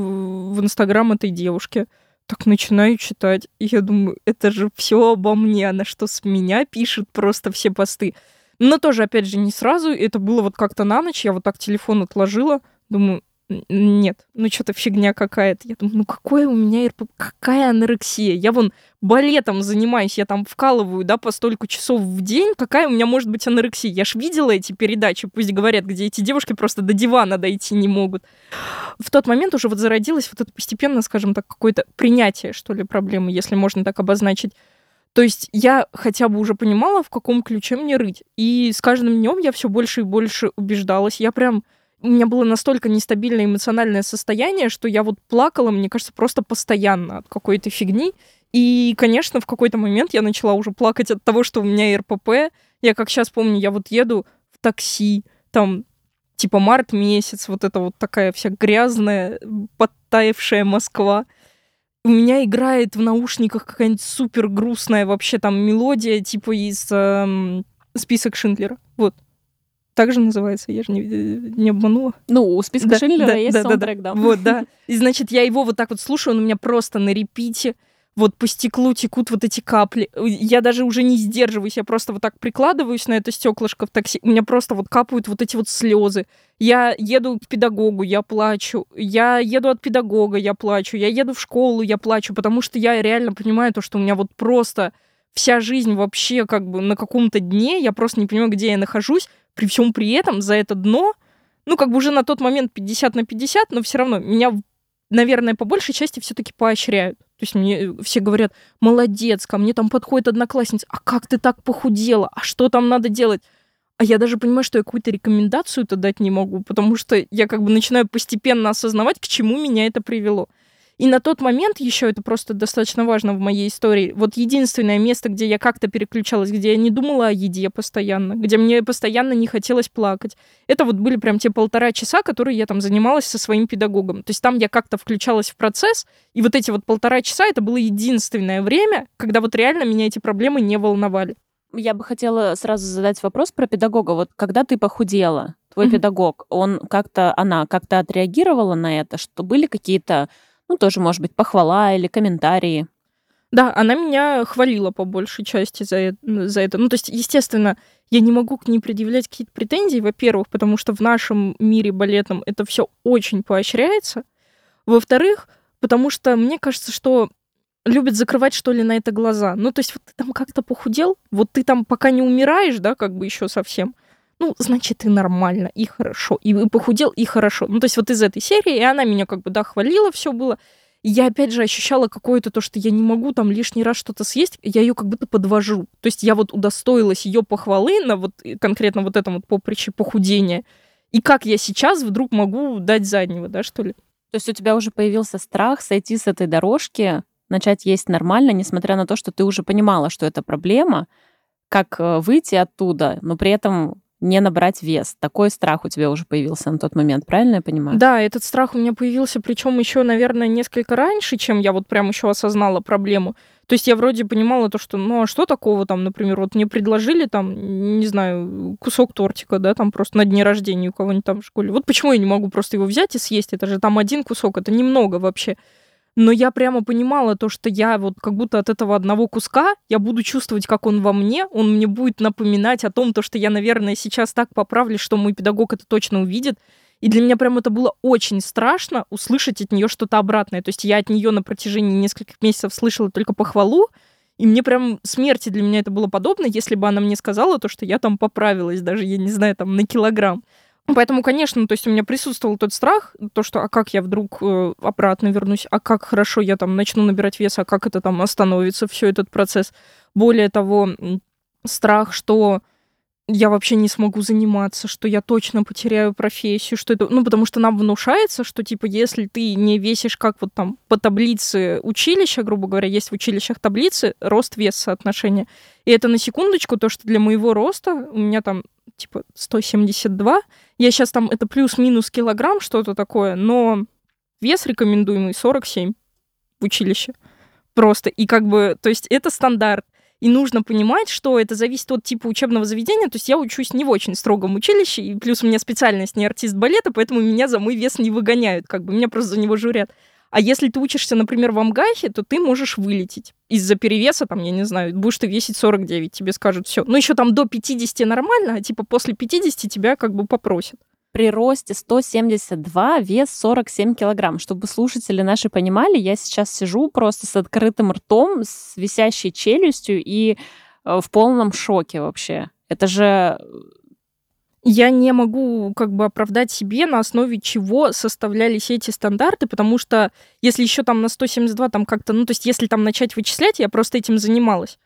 в Инстаграм этой девушки, так начинаю читать. И я думаю, это же все обо мне. Она что, с меня пишет просто все посты? Но тоже, опять же, не сразу. Это было вот как-то на ночь. Я вот так телефон отложила. Думаю, нет, ну что-то фигня какая-то. Я думаю, ну какое у меня РП, какая анорексия? Я вон балетом занимаюсь, я там вкалываю, да, по столько часов в день. Какая у меня может быть анорексия? Я ж видела эти передачи, пусть говорят, где эти девушки просто до дивана дойти не могут. В тот момент уже вот зародилось вот это постепенно, скажем так, какое-то принятие, что ли, проблемы, если можно так обозначить. То есть я хотя бы уже понимала, в каком ключе мне рыть. И с каждым днем я все больше и больше убеждалась. Я прям у меня было настолько нестабильное эмоциональное состояние, что я вот плакала, мне кажется, просто постоянно от какой-то фигни. И, конечно, в какой-то момент я начала уже плакать от того, что у меня РПП. Я как сейчас помню, я вот еду в такси, там типа март месяц, вот это вот такая вся грязная, подтаявшая Москва. У меня играет в наушниках какая-нибудь супер грустная вообще там мелодия, типа из эм, список Шиндлера. Вот так же называется, я же не, не обманула. Ну, у списка да, Шиндлера да, есть да, саундтрек, да, да. Вот, да. И, значит, я его вот так вот слушаю, он у меня просто на репите. Вот по стеклу текут вот эти капли. Я даже уже не сдерживаюсь, я просто вот так прикладываюсь на это стеклышко в такси. У меня просто вот капают вот эти вот слезы. Я еду к педагогу, я плачу. Я еду от педагога, я плачу. Я еду в школу, я плачу, потому что я реально понимаю то, что у меня вот просто вся жизнь вообще как бы на каком-то дне, я просто не понимаю, где я нахожусь, при всем при этом за это дно, ну, как бы уже на тот момент 50 на 50, но все равно меня, наверное, по большей части все-таки поощряют. То есть мне все говорят, молодец, ко мне там подходит одноклассница, а как ты так похудела, а что там надо делать? А я даже понимаю, что я какую-то рекомендацию-то дать не могу, потому что я как бы начинаю постепенно осознавать, к чему меня это привело. И на тот момент еще это просто достаточно важно в моей истории. Вот единственное место, где я как-то переключалась, где я не думала о еде постоянно, где мне постоянно не хотелось плакать. Это вот были прям те полтора часа, которые я там занималась со своим педагогом. То есть там я как-то включалась в процесс, и вот эти вот полтора часа это было единственное время, когда вот реально меня эти проблемы не волновали. Я бы хотела сразу задать вопрос про педагога. Вот когда ты похудела, твой mm-hmm. педагог, он как-то, она как-то отреагировала на это, что были какие-то ну, тоже, может быть, похвала или комментарии. Да, она меня хвалила по большей части за, за это. Ну, то есть, естественно, я не могу к ней предъявлять какие-то претензии, во-первых, потому что в нашем мире балетном это все очень поощряется. Во-вторых, потому что мне кажется, что любят закрывать, что ли, на это глаза. Ну, то есть, вот ты там как-то похудел, вот ты там пока не умираешь, да, как бы еще совсем, ну, значит, и нормально, и хорошо, и похудел, и хорошо. Ну, то есть вот из этой серии, и она меня как бы, да, хвалила, все было. Я, опять же, ощущала какое-то то, что я не могу там лишний раз что-то съесть, я ее как будто подвожу. То есть я вот удостоилась ее похвалы на вот конкретно вот этом вот поприще похудения. И как я сейчас вдруг могу дать заднего, да, что ли? То есть у тебя уже появился страх сойти с этой дорожки, начать есть нормально, несмотря на то, что ты уже понимала, что это проблема, как э, выйти оттуда, но при этом не набрать вес. Такой страх у тебя уже появился на тот момент, правильно я понимаю? Да, этот страх у меня появился, причем еще, наверное, несколько раньше, чем я вот прям еще осознала проблему. То есть я вроде понимала то, что, ну, а что такого там, например, вот мне предложили там, не знаю, кусок тортика, да, там просто на дне рождения у кого-нибудь там в школе. Вот почему я не могу просто его взять и съесть? Это же там один кусок, это немного вообще. Но я прямо понимала то, что я вот как будто от этого одного куска я буду чувствовать, как он во мне, он мне будет напоминать о том, то, что я, наверное, сейчас так поправлю, что мой педагог это точно увидит. И для меня прям это было очень страшно услышать от нее что-то обратное. То есть я от нее на протяжении нескольких месяцев слышала только похвалу, и мне прям смерти для меня это было подобно, если бы она мне сказала то, что я там поправилась, даже, я не знаю, там на килограмм. Поэтому, конечно, то есть у меня присутствовал тот страх, то, что а как я вдруг э, обратно вернусь, а как хорошо я там начну набирать вес, а как это там остановится, все этот процесс. Более того, страх, что я вообще не смогу заниматься, что я точно потеряю профессию, что это, ну, потому что нам внушается, что, типа, если ты не весишь как вот там по таблице училища, грубо говоря, есть в училищах таблицы, рост-вес соотношения. И это на секундочку то, что для моего роста, у меня там, типа, 172, я сейчас там, это плюс-минус килограмм, что-то такое, но вес рекомендуемый 47 в училище. Просто. И как бы, то есть это стандарт. И нужно понимать, что это зависит от типа учебного заведения. То есть я учусь не в очень строгом училище, и плюс у меня специальность не артист балета, поэтому меня за мой вес не выгоняют, как бы меня просто за него журят. А если ты учишься, например, в Амгахе, то ты можешь вылететь из-за перевеса, там, я не знаю, будешь ты весить 49, тебе скажут все. Ну, еще там до 50 нормально, а типа после 50 тебя как бы попросят при росте 172 вес 47 килограмм. Чтобы слушатели наши понимали, я сейчас сижу просто с открытым ртом, с висящей челюстью и э, в полном шоке вообще. Это же я не могу как бы оправдать себе, на основе чего составлялись эти стандарты, потому что если еще там на 172 там как-то, ну то есть если там начать вычислять, я просто этим занималась.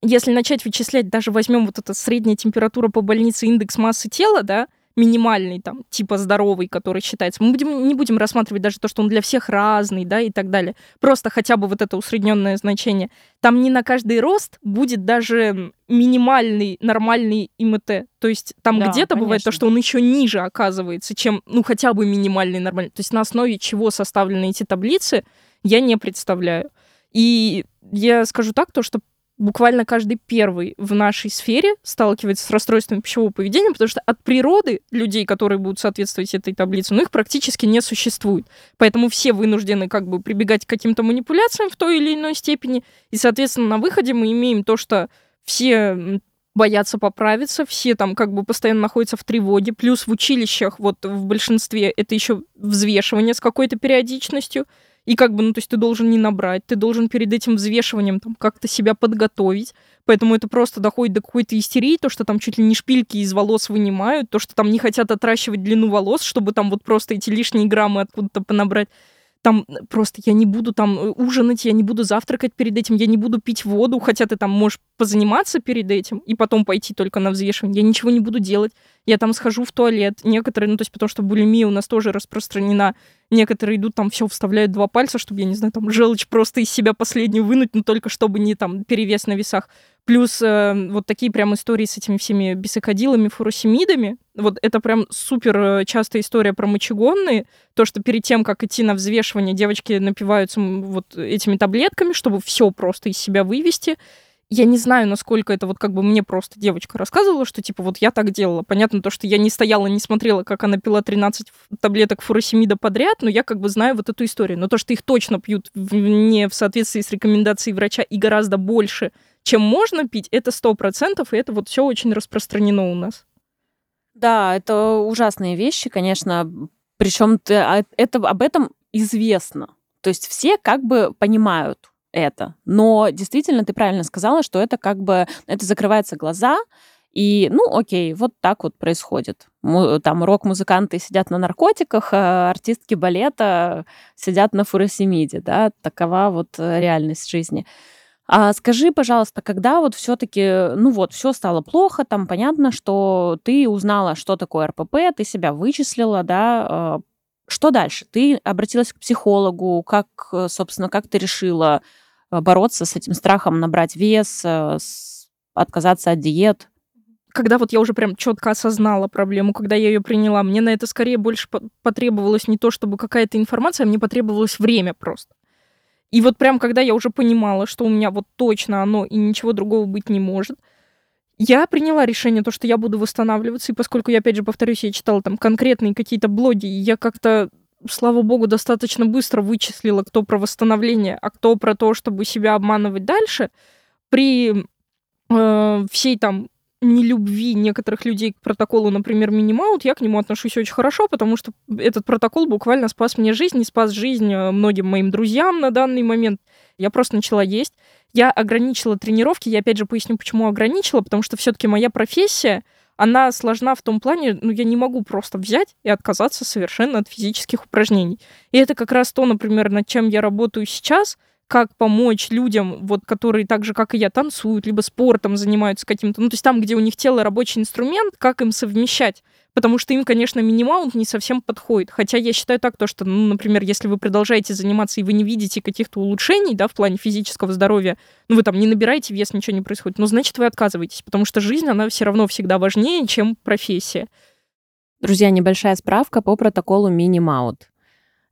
Если начать вычислять, даже возьмем вот эта средняя температура по больнице, индекс массы тела, да, минимальный, там, типа здоровый, который считается. Мы будем, не будем рассматривать даже то, что он для всех разный, да, и так далее. Просто хотя бы вот это усредненное значение. Там не на каждый рост будет даже минимальный нормальный ИМТ. То есть там да, где-то бывает то, что он еще ниже оказывается, чем, ну, хотя бы минимальный нормальный. То есть на основе чего составлены эти таблицы, я не представляю. И я скажу так, то, что буквально каждый первый в нашей сфере сталкивается с расстройством пищевого поведения, потому что от природы людей, которые будут соответствовать этой таблице, ну, их практически не существует. Поэтому все вынуждены как бы прибегать к каким-то манипуляциям в той или иной степени. И, соответственно, на выходе мы имеем то, что все боятся поправиться, все там как бы постоянно находятся в тревоге, плюс в училищах вот в большинстве это еще взвешивание с какой-то периодичностью, и как бы, ну, то есть ты должен не набрать, ты должен перед этим взвешиванием там как-то себя подготовить. Поэтому это просто доходит до какой-то истерии, то, что там чуть ли не шпильки из волос вынимают, то, что там не хотят отращивать длину волос, чтобы там вот просто эти лишние граммы откуда-то понабрать там э, просто я не буду там э, ужинать, я не буду завтракать перед этим, я не буду пить воду, хотя ты там можешь позаниматься перед этим и потом пойти только на взвешивание. Я ничего не буду делать. Я там схожу в туалет. Некоторые, ну то есть потому что булимия у нас тоже распространена. Некоторые идут там все вставляют два пальца, чтобы, я не знаю, там желчь просто из себя последнюю вынуть, но только чтобы не там перевес на весах. Плюс э, вот такие прям истории с этими всеми бисокодилами, фуросемидами. Вот это прям супер э, частая история про мочегонные. То, что перед тем, как идти на взвешивание, девочки напиваются вот этими таблетками, чтобы все просто из себя вывести я не знаю, насколько это вот как бы мне просто девочка рассказывала, что типа вот я так делала. Понятно то, что я не стояла, не смотрела, как она пила 13 таблеток фуросемида подряд, но я как бы знаю вот эту историю. Но то, что их точно пьют не в соответствии с рекомендацией врача и гораздо больше, чем можно пить, это сто процентов, и это вот все очень распространено у нас. Да, это ужасные вещи, конечно. Причем а, это, об этом известно. То есть все как бы понимают, это. Но действительно, ты правильно сказала, что это как бы, это закрывается глаза, и, ну, окей, вот так вот происходит. Там рок-музыканты сидят на наркотиках, а артистки балета сидят на фуросемиде, да, такова вот э, реальность жизни. А скажи, пожалуйста, когда вот все-таки, ну вот, все стало плохо, там понятно, что ты узнала, что такое РПП, ты себя вычислила, да, а, что дальше? Ты обратилась к психологу, как, э, собственно, как ты решила, Э, бороться с этим страхом набрать вес, э, отказаться от диет? Когда вот я уже прям четко осознала проблему, когда я ее приняла, мне на это скорее больше потребовалось не то, чтобы какая-то информация, а мне потребовалось время просто. И вот прям когда я уже понимала, что у меня вот точно оно и ничего другого быть не может, я приняла решение, то, что я буду восстанавливаться, и поскольку я, опять же, повторюсь, я читала там конкретные какие-то блоги, и я как-то слава богу, достаточно быстро вычислила, кто про восстановление, а кто про то, чтобы себя обманывать дальше, при э, всей там нелюбви некоторых людей к протоколу, например, Минимаут, я к нему отношусь очень хорошо, потому что этот протокол буквально спас мне жизнь и спас жизнь э, многим моим друзьям на данный момент. Я просто начала есть. Я ограничила тренировки. Я опять же поясню, почему ограничила, потому что все-таки моя профессия — она сложна в том плане, ну, я не могу просто взять и отказаться совершенно от физических упражнений. И это как раз то, например, над чем я работаю сейчас, как помочь людям, вот, которые так же, как и я, танцуют, либо спортом занимаются каким-то, ну, то есть там, где у них тело рабочий инструмент, как им совмещать потому что им, конечно, минимаунт не совсем подходит. Хотя я считаю так, то, что, ну, например, если вы продолжаете заниматься и вы не видите каких-то улучшений, да, в плане физического здоровья, ну, вы там не набираете вес, ничего не происходит, ну, значит, вы отказываетесь, потому что жизнь, она все равно всегда важнее, чем профессия. Друзья, небольшая справка по протоколу Минимаут.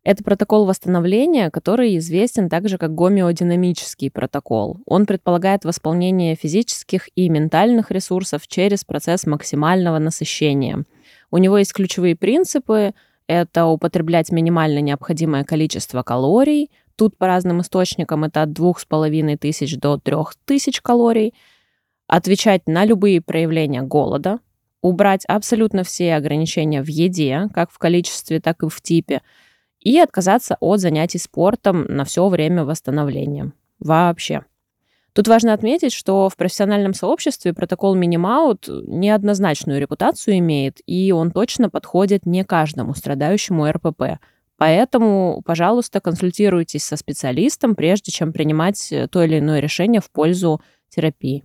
Это протокол восстановления, который известен также как гомеодинамический протокол. Он предполагает восполнение физических и ментальных ресурсов через процесс максимального насыщения. У него есть ключевые принципы. Это употреблять минимально необходимое количество калорий. Тут по разным источникам это от 2500 до 3000 калорий. Отвечать на любые проявления голода, убрать абсолютно все ограничения в еде, как в количестве, так и в типе, и отказаться от занятий спортом на все время восстановления. Вообще. Тут важно отметить, что в профессиональном сообществе протокол Минимаут неоднозначную репутацию имеет, и он точно подходит не каждому страдающему РПП. Поэтому, пожалуйста, консультируйтесь со специалистом, прежде чем принимать то или иное решение в пользу терапии.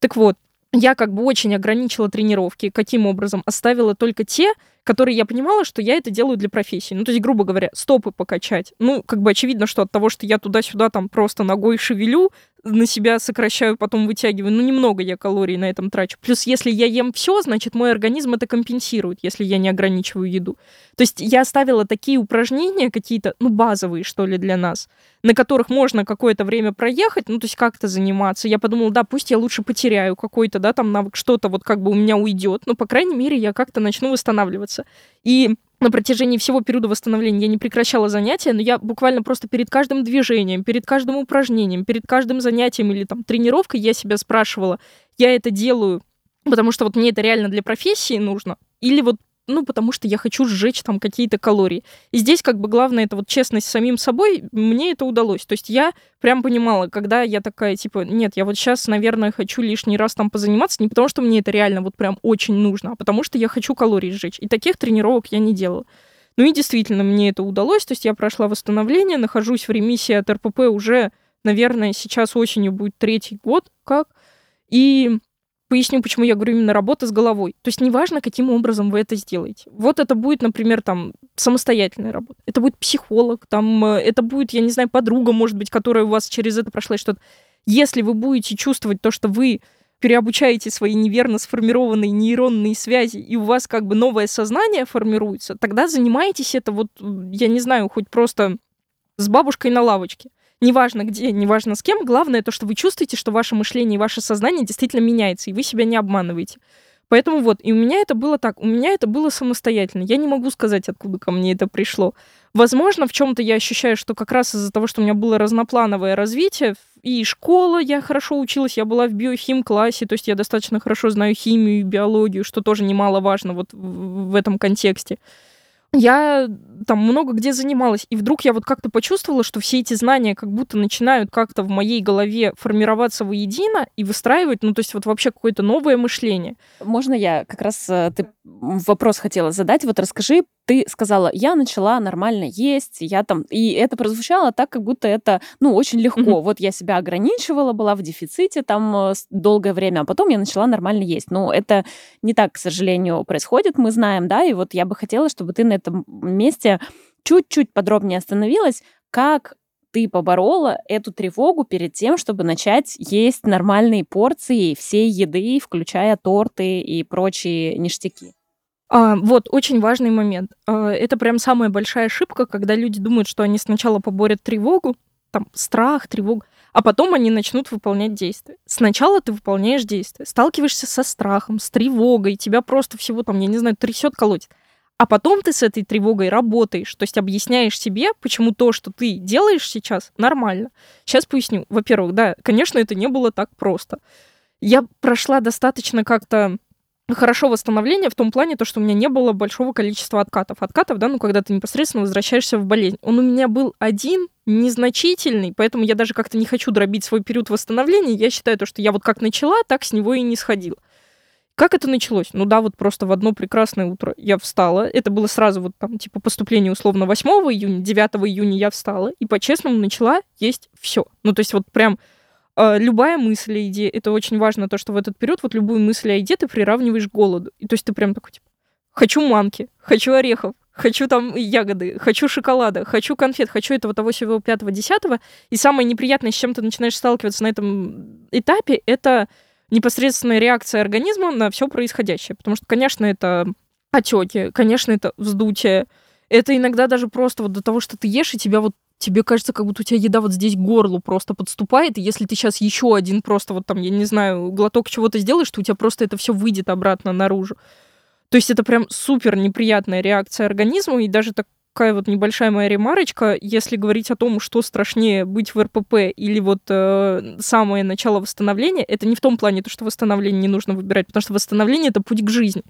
Так вот, я как бы очень ограничила тренировки. Каким образом? Оставила только те, которые я понимала, что я это делаю для профессии. Ну, то есть, грубо говоря, стопы покачать. Ну, как бы очевидно, что от того, что я туда-сюда там просто ногой шевелю, на себя сокращаю, потом вытягиваю. Ну, немного я калорий на этом трачу. Плюс, если я ем все, значит, мой организм это компенсирует, если я не ограничиваю еду. То есть я оставила такие упражнения какие-то, ну, базовые, что ли, для нас, на которых можно какое-то время проехать, ну, то есть как-то заниматься. Я подумала, да, пусть я лучше потеряю какой-то, да, там навык, что-то вот как бы у меня уйдет, но, по крайней мере, я как-то начну восстанавливаться. И на протяжении всего периода восстановления я не прекращала занятия, но я буквально просто перед каждым движением, перед каждым упражнением, перед каждым занятием или там тренировкой я себя спрашивала, я это делаю, потому что вот мне это реально для профессии нужно, или вот ну, потому что я хочу сжечь там какие-то калории. И здесь как бы главное это вот честность с самим собой, мне это удалось. То есть я прям понимала, когда я такая, типа, нет, я вот сейчас, наверное, хочу лишний раз там позаниматься, не потому что мне это реально вот прям очень нужно, а потому что я хочу калорий сжечь. И таких тренировок я не делала. Ну и действительно, мне это удалось, то есть я прошла восстановление, нахожусь в ремиссии от РПП уже, наверное, сейчас осенью будет третий год, как. И Поясню, почему я говорю именно работа с головой. То есть неважно, каким образом вы это сделаете. Вот это будет, например, там самостоятельная работа. Это будет психолог, там, э, это будет, я не знаю, подруга, может быть, которая у вас через это прошла что-то. Если вы будете чувствовать то, что вы переобучаете свои неверно сформированные нейронные связи, и у вас как бы новое сознание формируется, тогда занимайтесь это вот, я не знаю, хоть просто с бабушкой на лавочке неважно где, неважно с кем, главное то, что вы чувствуете, что ваше мышление и ваше сознание действительно меняется, и вы себя не обманываете. Поэтому вот, и у меня это было так, у меня это было самостоятельно. Я не могу сказать, откуда ко мне это пришло. Возможно, в чем-то я ощущаю, что как раз из-за того, что у меня было разноплановое развитие, и школа, я хорошо училась, я была в биохим-классе, то есть я достаточно хорошо знаю химию и биологию, что тоже немаловажно вот в, этом контексте я там много где занималась, и вдруг я вот как-то почувствовала, что все эти знания как будто начинают как-то в моей голове формироваться воедино и выстраивать, ну, то есть вот вообще какое-то новое мышление. Можно я как раз, э, ты вопрос хотела задать, вот расскажи, ты сказала, я начала нормально есть, я там, и это прозвучало так, как будто это, ну, очень легко. Mm-hmm. Вот я себя ограничивала, была в дефиците там э, долгое время, а потом я начала нормально есть. Но это не так, к сожалению, происходит, мы знаем, да, и вот я бы хотела, чтобы ты на этом месте чуть-чуть подробнее остановилась, как ты поборола эту тревогу перед тем, чтобы начать есть нормальные порции всей еды, включая торты и прочие ништяки? А, вот, очень важный момент. А, это прям самая большая ошибка, когда люди думают, что они сначала поборят тревогу, там, страх, тревогу, а потом они начнут выполнять действия. Сначала ты выполняешь действия, сталкиваешься со страхом, с тревогой, тебя просто всего там, я не знаю, трясет, колотит. А потом ты с этой тревогой работаешь, то есть объясняешь себе, почему то, что ты делаешь сейчас, нормально. Сейчас поясню. Во-первых, да, конечно, это не было так просто. Я прошла достаточно как-то хорошо восстановление в том плане, то, что у меня не было большого количества откатов. Откатов, да, ну, когда ты непосредственно возвращаешься в болезнь. Он у меня был один, незначительный, поэтому я даже как-то не хочу дробить свой период восстановления. Я считаю то, что я вот как начала, так с него и не сходила. Как это началось? Ну да, вот просто в одно прекрасное утро я встала. Это было сразу вот там, типа, поступление условно 8 июня, 9 июня я встала и по-честному начала есть все. Ну, то есть вот прям э, любая мысль о еде, это очень важно, то, что в этот период вот любую мысль о еде ты приравниваешь к голоду. И то есть ты прям такой, типа, хочу манки, хочу орехов, хочу там ягоды, хочу шоколада, хочу конфет, хочу этого, того, всего, пятого, десятого. И самое неприятное, с чем ты начинаешь сталкиваться на этом этапе, это непосредственная реакция организма на все происходящее. Потому что, конечно, это отеки, конечно, это вздутие, Это иногда даже просто вот до того, что ты ешь, и тебя вот тебе кажется, как будто у тебя еда вот здесь к горлу просто подступает, и если ты сейчас еще один просто вот там, я не знаю, глоток чего-то сделаешь, то у тебя просто это все выйдет обратно наружу. То есть это прям супер неприятная реакция организма, и даже такая вот небольшая моя ремарочка, если говорить о том, что страшнее быть в РПП или вот э, самое начало восстановления, это не в том плане, то, что восстановление не нужно выбирать, потому что восстановление — это путь к жизни.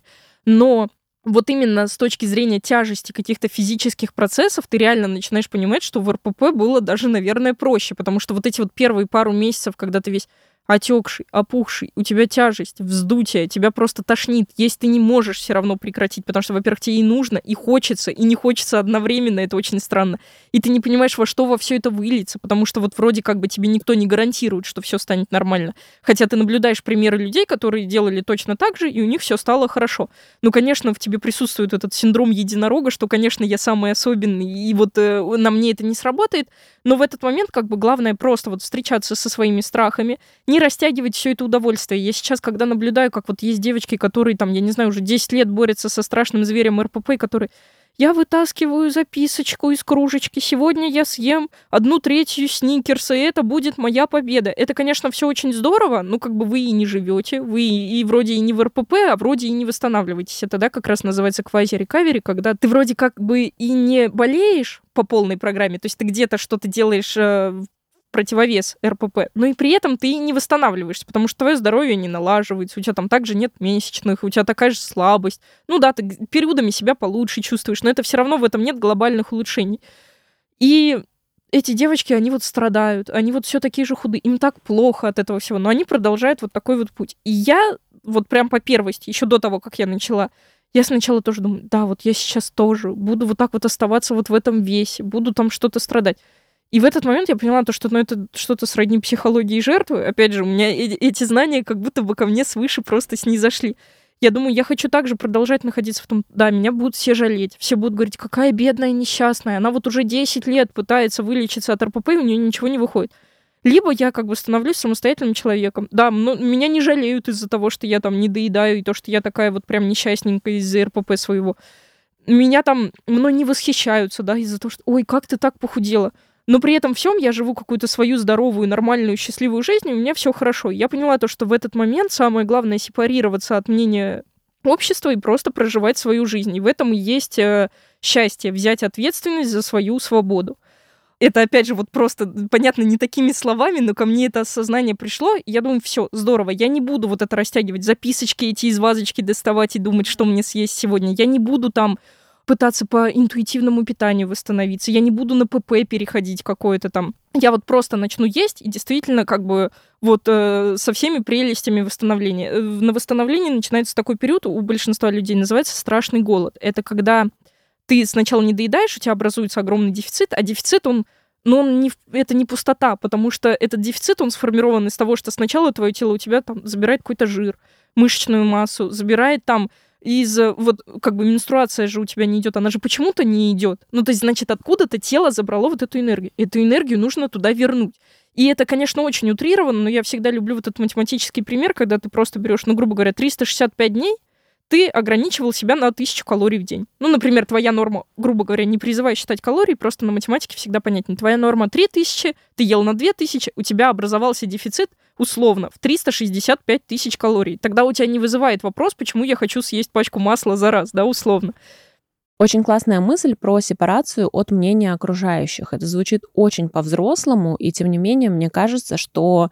Но вот именно с точки зрения тяжести каких-то физических процессов ты реально начинаешь понимать, что в РПП было даже, наверное, проще, потому что вот эти вот первые пару месяцев, когда ты весь отекший, опухший, у тебя тяжесть, вздутие, тебя просто тошнит, есть ты не можешь все равно прекратить, потому что, во-первых, тебе и нужно, и хочется, и не хочется одновременно, это очень странно. И ты не понимаешь, во что во все это выльется, потому что вот вроде как бы тебе никто не гарантирует, что все станет нормально. Хотя ты наблюдаешь примеры людей, которые делали точно так же, и у них все стало хорошо. Ну, конечно, в тебе присутствует этот синдром единорога, что, конечно, я самый особенный, и вот э, на мне это не сработает, но в этот момент как бы главное просто вот встречаться со своими страхами, не не растягивать все это удовольствие. Я сейчас, когда наблюдаю, как вот есть девочки, которые там, я не знаю, уже 10 лет борются со страшным зверем РПП, которые я вытаскиваю записочку из кружечки. Сегодня я съем одну третью сникерса, и это будет моя победа. Это, конечно, все очень здорово, но как бы вы и не живете, вы и вроде и не в РПП, а вроде и не восстанавливаетесь. Это, да, как раз называется квази-рекавери, когда ты вроде как бы и не болеешь по полной программе, то есть ты где-то что-то делаешь э, противовес РПП, но и при этом ты не восстанавливаешься, потому что твое здоровье не налаживается, у тебя там также нет месячных, у тебя такая же слабость. Ну да, ты периодами себя получше чувствуешь, но это все равно в этом нет глобальных улучшений. И эти девочки, они вот страдают, они вот все такие же худые, им так плохо от этого всего, но они продолжают вот такой вот путь. И я вот прям по первости, еще до того, как я начала, я сначала тоже думаю, да, вот я сейчас тоже буду вот так вот оставаться вот в этом весе, буду там что-то страдать. И в этот момент я поняла, то, что ну, это что-то сродни психологии жертвы. Опять же, у меня эти знания как будто бы ко мне свыше просто снизошли. Я думаю, я хочу также продолжать находиться в том, да, меня будут все жалеть, все будут говорить, какая бедная несчастная, она вот уже 10 лет пытается вылечиться от РПП, и у нее ничего не выходит. Либо я как бы становлюсь самостоятельным человеком. Да, но меня не жалеют из-за того, что я там не доедаю, и то, что я такая вот прям несчастненькая из-за РПП своего. Меня там, мной не восхищаются, да, из-за того, что, ой, как ты так похудела но при этом всем я живу какую-то свою здоровую, нормальную, счастливую жизнь, и у меня все хорошо. Я поняла то, что в этот момент самое главное сепарироваться от мнения общества и просто проживать свою жизнь. И в этом и есть э, счастье, взять ответственность за свою свободу. Это, опять же, вот просто, понятно, не такими словами, но ко мне это осознание пришло, я думаю, все, здорово, я не буду вот это растягивать, записочки эти из вазочки доставать и думать, что мне съесть сегодня. Я не буду там пытаться по интуитивному питанию восстановиться. Я не буду на ПП переходить какое-то там. Я вот просто начну есть и действительно как бы вот э, со всеми прелестями восстановления. Э, на восстановлении начинается такой период, у большинства людей называется страшный голод. Это когда ты сначала не доедаешь, у тебя образуется огромный дефицит, а дефицит, он но он не, это не пустота, потому что этот дефицит, он сформирован из того, что сначала твое тело у тебя там забирает какой-то жир, мышечную массу, забирает там из вот как бы менструация же у тебя не идет, она же почему-то не идет. Ну, то есть, значит, откуда-то тело забрало вот эту энергию. Эту энергию нужно туда вернуть. И это, конечно, очень утрировано, но я всегда люблю вот этот математический пример, когда ты просто берешь, ну, грубо говоря, 365 дней, ты ограничивал себя на 1000 калорий в день. Ну, например, твоя норма, грубо говоря, не призывая считать калории, просто на математике всегда понятнее. Твоя норма 3000, ты ел на 2000, у тебя образовался дефицит – условно, в 365 тысяч калорий. Тогда у тебя не вызывает вопрос, почему я хочу съесть пачку масла за раз, да, условно. Очень классная мысль про сепарацию от мнения окружающих. Это звучит очень по-взрослому, и тем не менее, мне кажется, что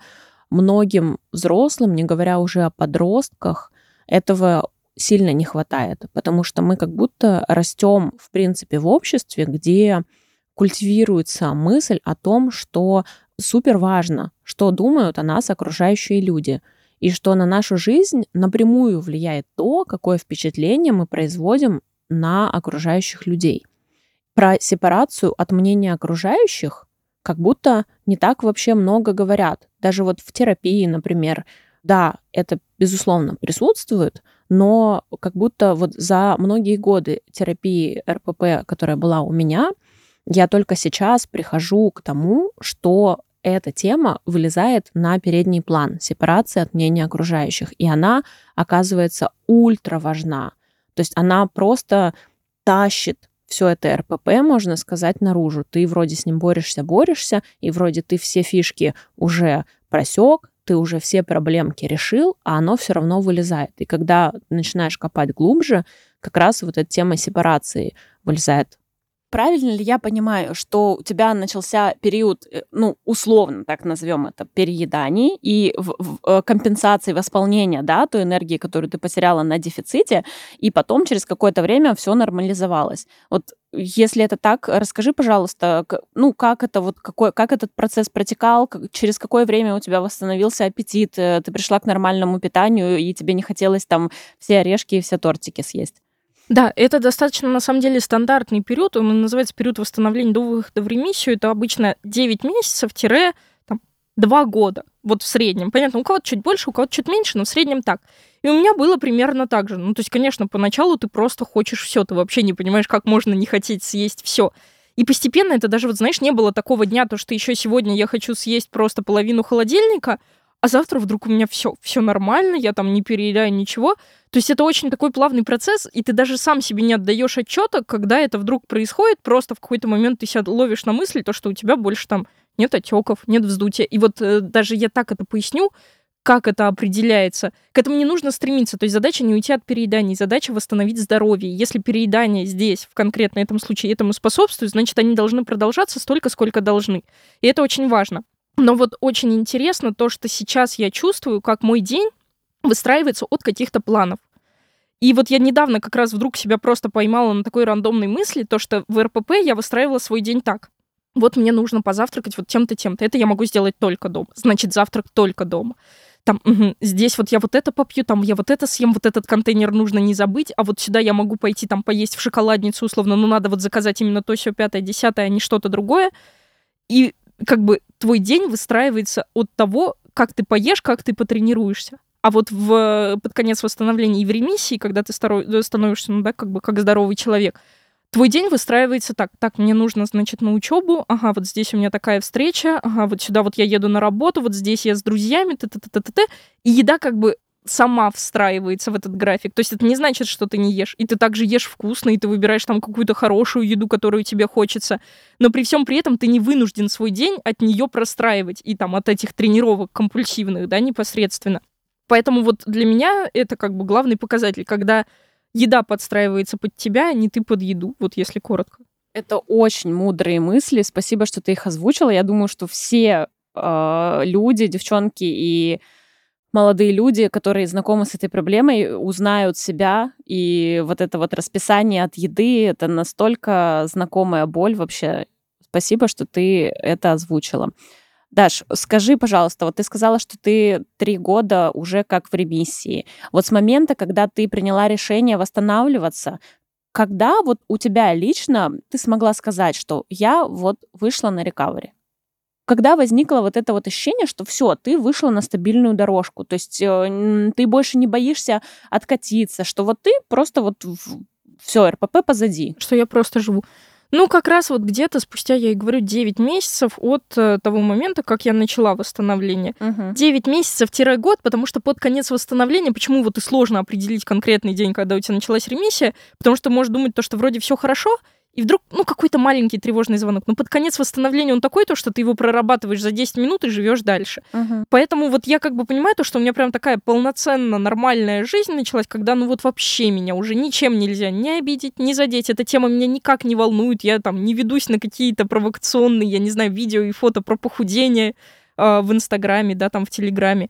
многим взрослым, не говоря уже о подростках, этого сильно не хватает, потому что мы как будто растем, в принципе, в обществе, где культивируется мысль о том, что супер важно, что думают о нас окружающие люди, и что на нашу жизнь напрямую влияет то, какое впечатление мы производим на окружающих людей. Про сепарацию от мнения окружающих как будто не так вообще много говорят. Даже вот в терапии, например, да, это безусловно присутствует, но как будто вот за многие годы терапии РПП, которая была у меня, я только сейчас прихожу к тому, что эта тема вылезает на передний план, сепарация от мнения окружающих, и она оказывается ультра важна. То есть она просто тащит все это РПП, можно сказать, наружу. Ты вроде с ним борешься, борешься, и вроде ты все фишки уже просек, ты уже все проблемки решил, а оно все равно вылезает. И когда начинаешь копать глубже, как раз вот эта тема сепарации вылезает правильно ли я понимаю, что у тебя начался период, э, ну, условно так назовем это, перееданий и в, в, э, компенсации восполнения, да, той энергии, которую ты потеряла на дефиците, и потом через какое-то время все нормализовалось. Вот если это так, расскажи, пожалуйста, ну, как это вот, какой, как этот процесс протекал, как, через какое время у тебя восстановился аппетит, э, ты пришла к нормальному питанию, и тебе не хотелось там все орешки и все тортики съесть? Да, это достаточно, на самом деле, стандартный период. Он называется период восстановления до выхода в ремиссию. Это обычно 9 месяцев-2 года. Вот в среднем. Понятно, у кого-то чуть больше, у кого-то чуть меньше, но в среднем так. И у меня было примерно так же. Ну, то есть, конечно, поначалу ты просто хочешь все, ты вообще не понимаешь, как можно не хотеть съесть все. И постепенно это даже, вот знаешь, не было такого дня, то, что еще сегодня я хочу съесть просто половину холодильника, а завтра вдруг у меня все, все нормально, я там не переедаю ничего. То есть это очень такой плавный процесс, и ты даже сам себе не отдаешь отчета, когда это вдруг происходит, просто в какой-то момент ты себя ловишь на мысли, то, что у тебя больше там нет отеков, нет вздутия. И вот э, даже я так это поясню, как это определяется. К этому не нужно стремиться. То есть задача не уйти от перееданий, задача восстановить здоровье. Если переедание здесь, в конкретно этом случае, этому способствует, значит, они должны продолжаться столько, сколько должны. И это очень важно. Но вот очень интересно то, что сейчас я чувствую, как мой день выстраивается от каких-то планов. И вот я недавно как раз вдруг себя просто поймала на такой рандомной мысли, то, что в РПП я выстраивала свой день так. Вот мне нужно позавтракать вот тем-то, тем-то. Это я могу сделать только дома. Значит, завтрак только дома. Там, угу, здесь вот я вот это попью, там я вот это съем, вот этот контейнер нужно не забыть, а вот сюда я могу пойти там поесть в шоколадницу условно, но надо вот заказать именно то, все пятое, десятое, а не что-то другое. И как бы твой день выстраивается от того, как ты поешь, как ты потренируешься. А вот в, под конец восстановления и в ремиссии, когда ты становишься, ну да, как бы как здоровый человек, твой день выстраивается так. Так, мне нужно, значит, на учебу. Ага, вот здесь у меня такая встреча. Ага, вот сюда вот я еду на работу. Вот здесь я с друзьями. -т -т -т -т -т. И еда как бы сама встраивается в этот график. То есть это не значит, что ты не ешь. И ты также ешь вкусно, и ты выбираешь там какую-то хорошую еду, которую тебе хочется. Но при всем при этом ты не вынужден свой день от нее простраивать. И там от этих тренировок компульсивных, да, непосредственно. Поэтому вот для меня это как бы главный показатель, когда еда подстраивается под тебя, а не ты под еду, вот если коротко. Это очень мудрые мысли. Спасибо, что ты их озвучила. Я думаю, что все э, люди, девчонки и молодые люди, которые знакомы с этой проблемой, узнают себя. И вот это вот расписание от еды, это настолько знакомая боль вообще. Спасибо, что ты это озвучила. Даш, скажи, пожалуйста, вот ты сказала, что ты три года уже как в ремиссии. Вот с момента, когда ты приняла решение восстанавливаться, когда вот у тебя лично ты смогла сказать, что я вот вышла на рекавери? Когда возникло вот это вот ощущение, что все, ты вышла на стабильную дорожку, то есть э, ты больше не боишься откатиться, что вот ты просто вот все, РПП позади. Что я просто живу. Ну, как раз вот где-то спустя, я и говорю, 9 месяцев от э, того момента, как я начала восстановление. Угу. 9 месяцев-год, потому что под конец восстановления, почему вот и сложно определить конкретный день, когда у тебя началась ремиссия, потому что можешь думать то, что вроде все хорошо, и вдруг, ну, какой-то маленький тревожный звонок. Но под конец восстановления он такой, то, что ты его прорабатываешь за 10 минут и живешь дальше. Uh-huh. Поэтому вот я как бы понимаю то, что у меня прям такая полноценно нормальная жизнь началась, когда ну вот вообще меня уже ничем нельзя не обидеть, не задеть. Эта тема меня никак не волнует. Я там не ведусь на какие-то провокационные, я не знаю, видео и фото про похудение э, в Инстаграме, да, там в Телеграме.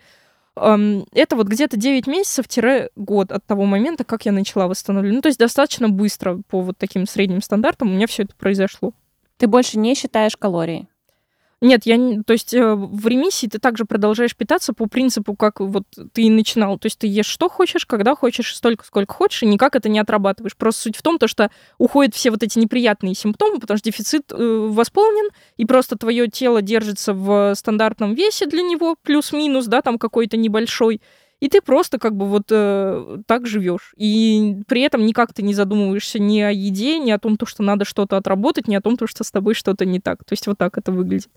Это вот где-то 9 месяцев-год от того момента, как я начала восстановление. Ну, то есть достаточно быстро по вот таким средним стандартам у меня все это произошло. Ты больше не считаешь калории? Нет, я не... То есть э, в ремиссии ты также продолжаешь питаться по принципу, как вот ты и начинал. То есть ты ешь что хочешь, когда хочешь, столько, сколько хочешь, и никак это не отрабатываешь. Просто суть в том, то, что уходят все вот эти неприятные симптомы, потому что дефицит э, восполнен, и просто твое тело держится в стандартном весе для него, плюс-минус, да, там какой-то небольшой, и ты просто как бы вот э, так живешь. И при этом никак ты не задумываешься ни о еде, ни о том, то, что надо что-то отработать, ни о том, то, что с тобой что-то не так. То есть вот так это выглядит.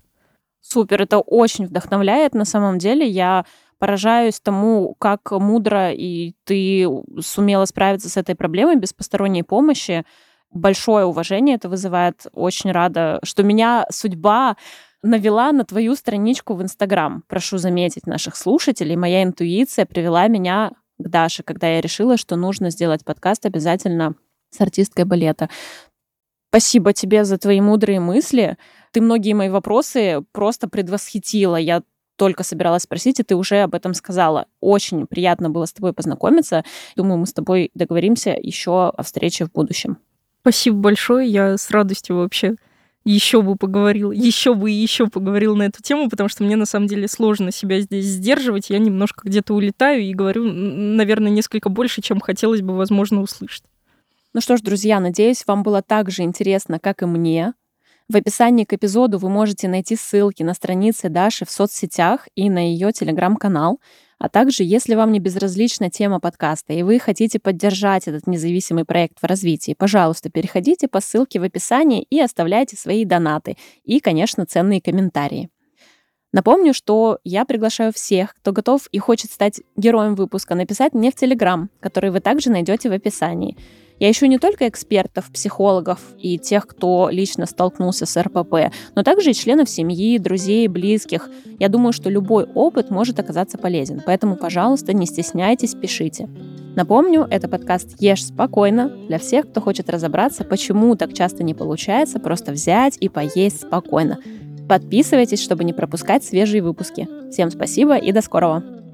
Супер, это очень вдохновляет на самом деле. Я поражаюсь тому, как мудро и ты сумела справиться с этой проблемой без посторонней помощи. большое уважение это вызывает. Очень рада, что меня судьба навела на твою страничку в Инстаграм. Прошу заметить наших слушателей, моя интуиция привела меня к Даше, когда я решила, что нужно сделать подкаст обязательно с артисткой балета. Спасибо тебе за твои мудрые мысли. Ты многие мои вопросы просто предвосхитила. Я только собиралась спросить, и ты уже об этом сказала. Очень приятно было с тобой познакомиться. Думаю, мы с тобой договоримся еще о встрече в будущем. Спасибо большое. Я с радостью вообще еще бы поговорил, еще бы и еще поговорил на эту тему, потому что мне на самом деле сложно себя здесь сдерживать. Я немножко где-то улетаю и говорю, наверное, несколько больше, чем хотелось бы, возможно, услышать. Ну что ж, друзья, надеюсь, вам было так же интересно, как и мне. В описании к эпизоду вы можете найти ссылки на страницы Даши в соцсетях и на ее телеграм-канал. А также, если вам не безразлична тема подкаста и вы хотите поддержать этот независимый проект в развитии, пожалуйста, переходите по ссылке в описании и оставляйте свои донаты и, конечно, ценные комментарии. Напомню, что я приглашаю всех, кто готов и хочет стать героем выпуска, написать мне в Телеграм, который вы также найдете в описании. Я ищу не только экспертов, психологов и тех, кто лично столкнулся с РПП, но также и членов семьи, друзей, близких. Я думаю, что любой опыт может оказаться полезен, поэтому, пожалуйста, не стесняйтесь, пишите. Напомню, это подкаст «Ешь спокойно» для всех, кто хочет разобраться, почему так часто не получается просто взять и поесть спокойно. Подписывайтесь, чтобы не пропускать свежие выпуски. Всем спасибо и до скорого!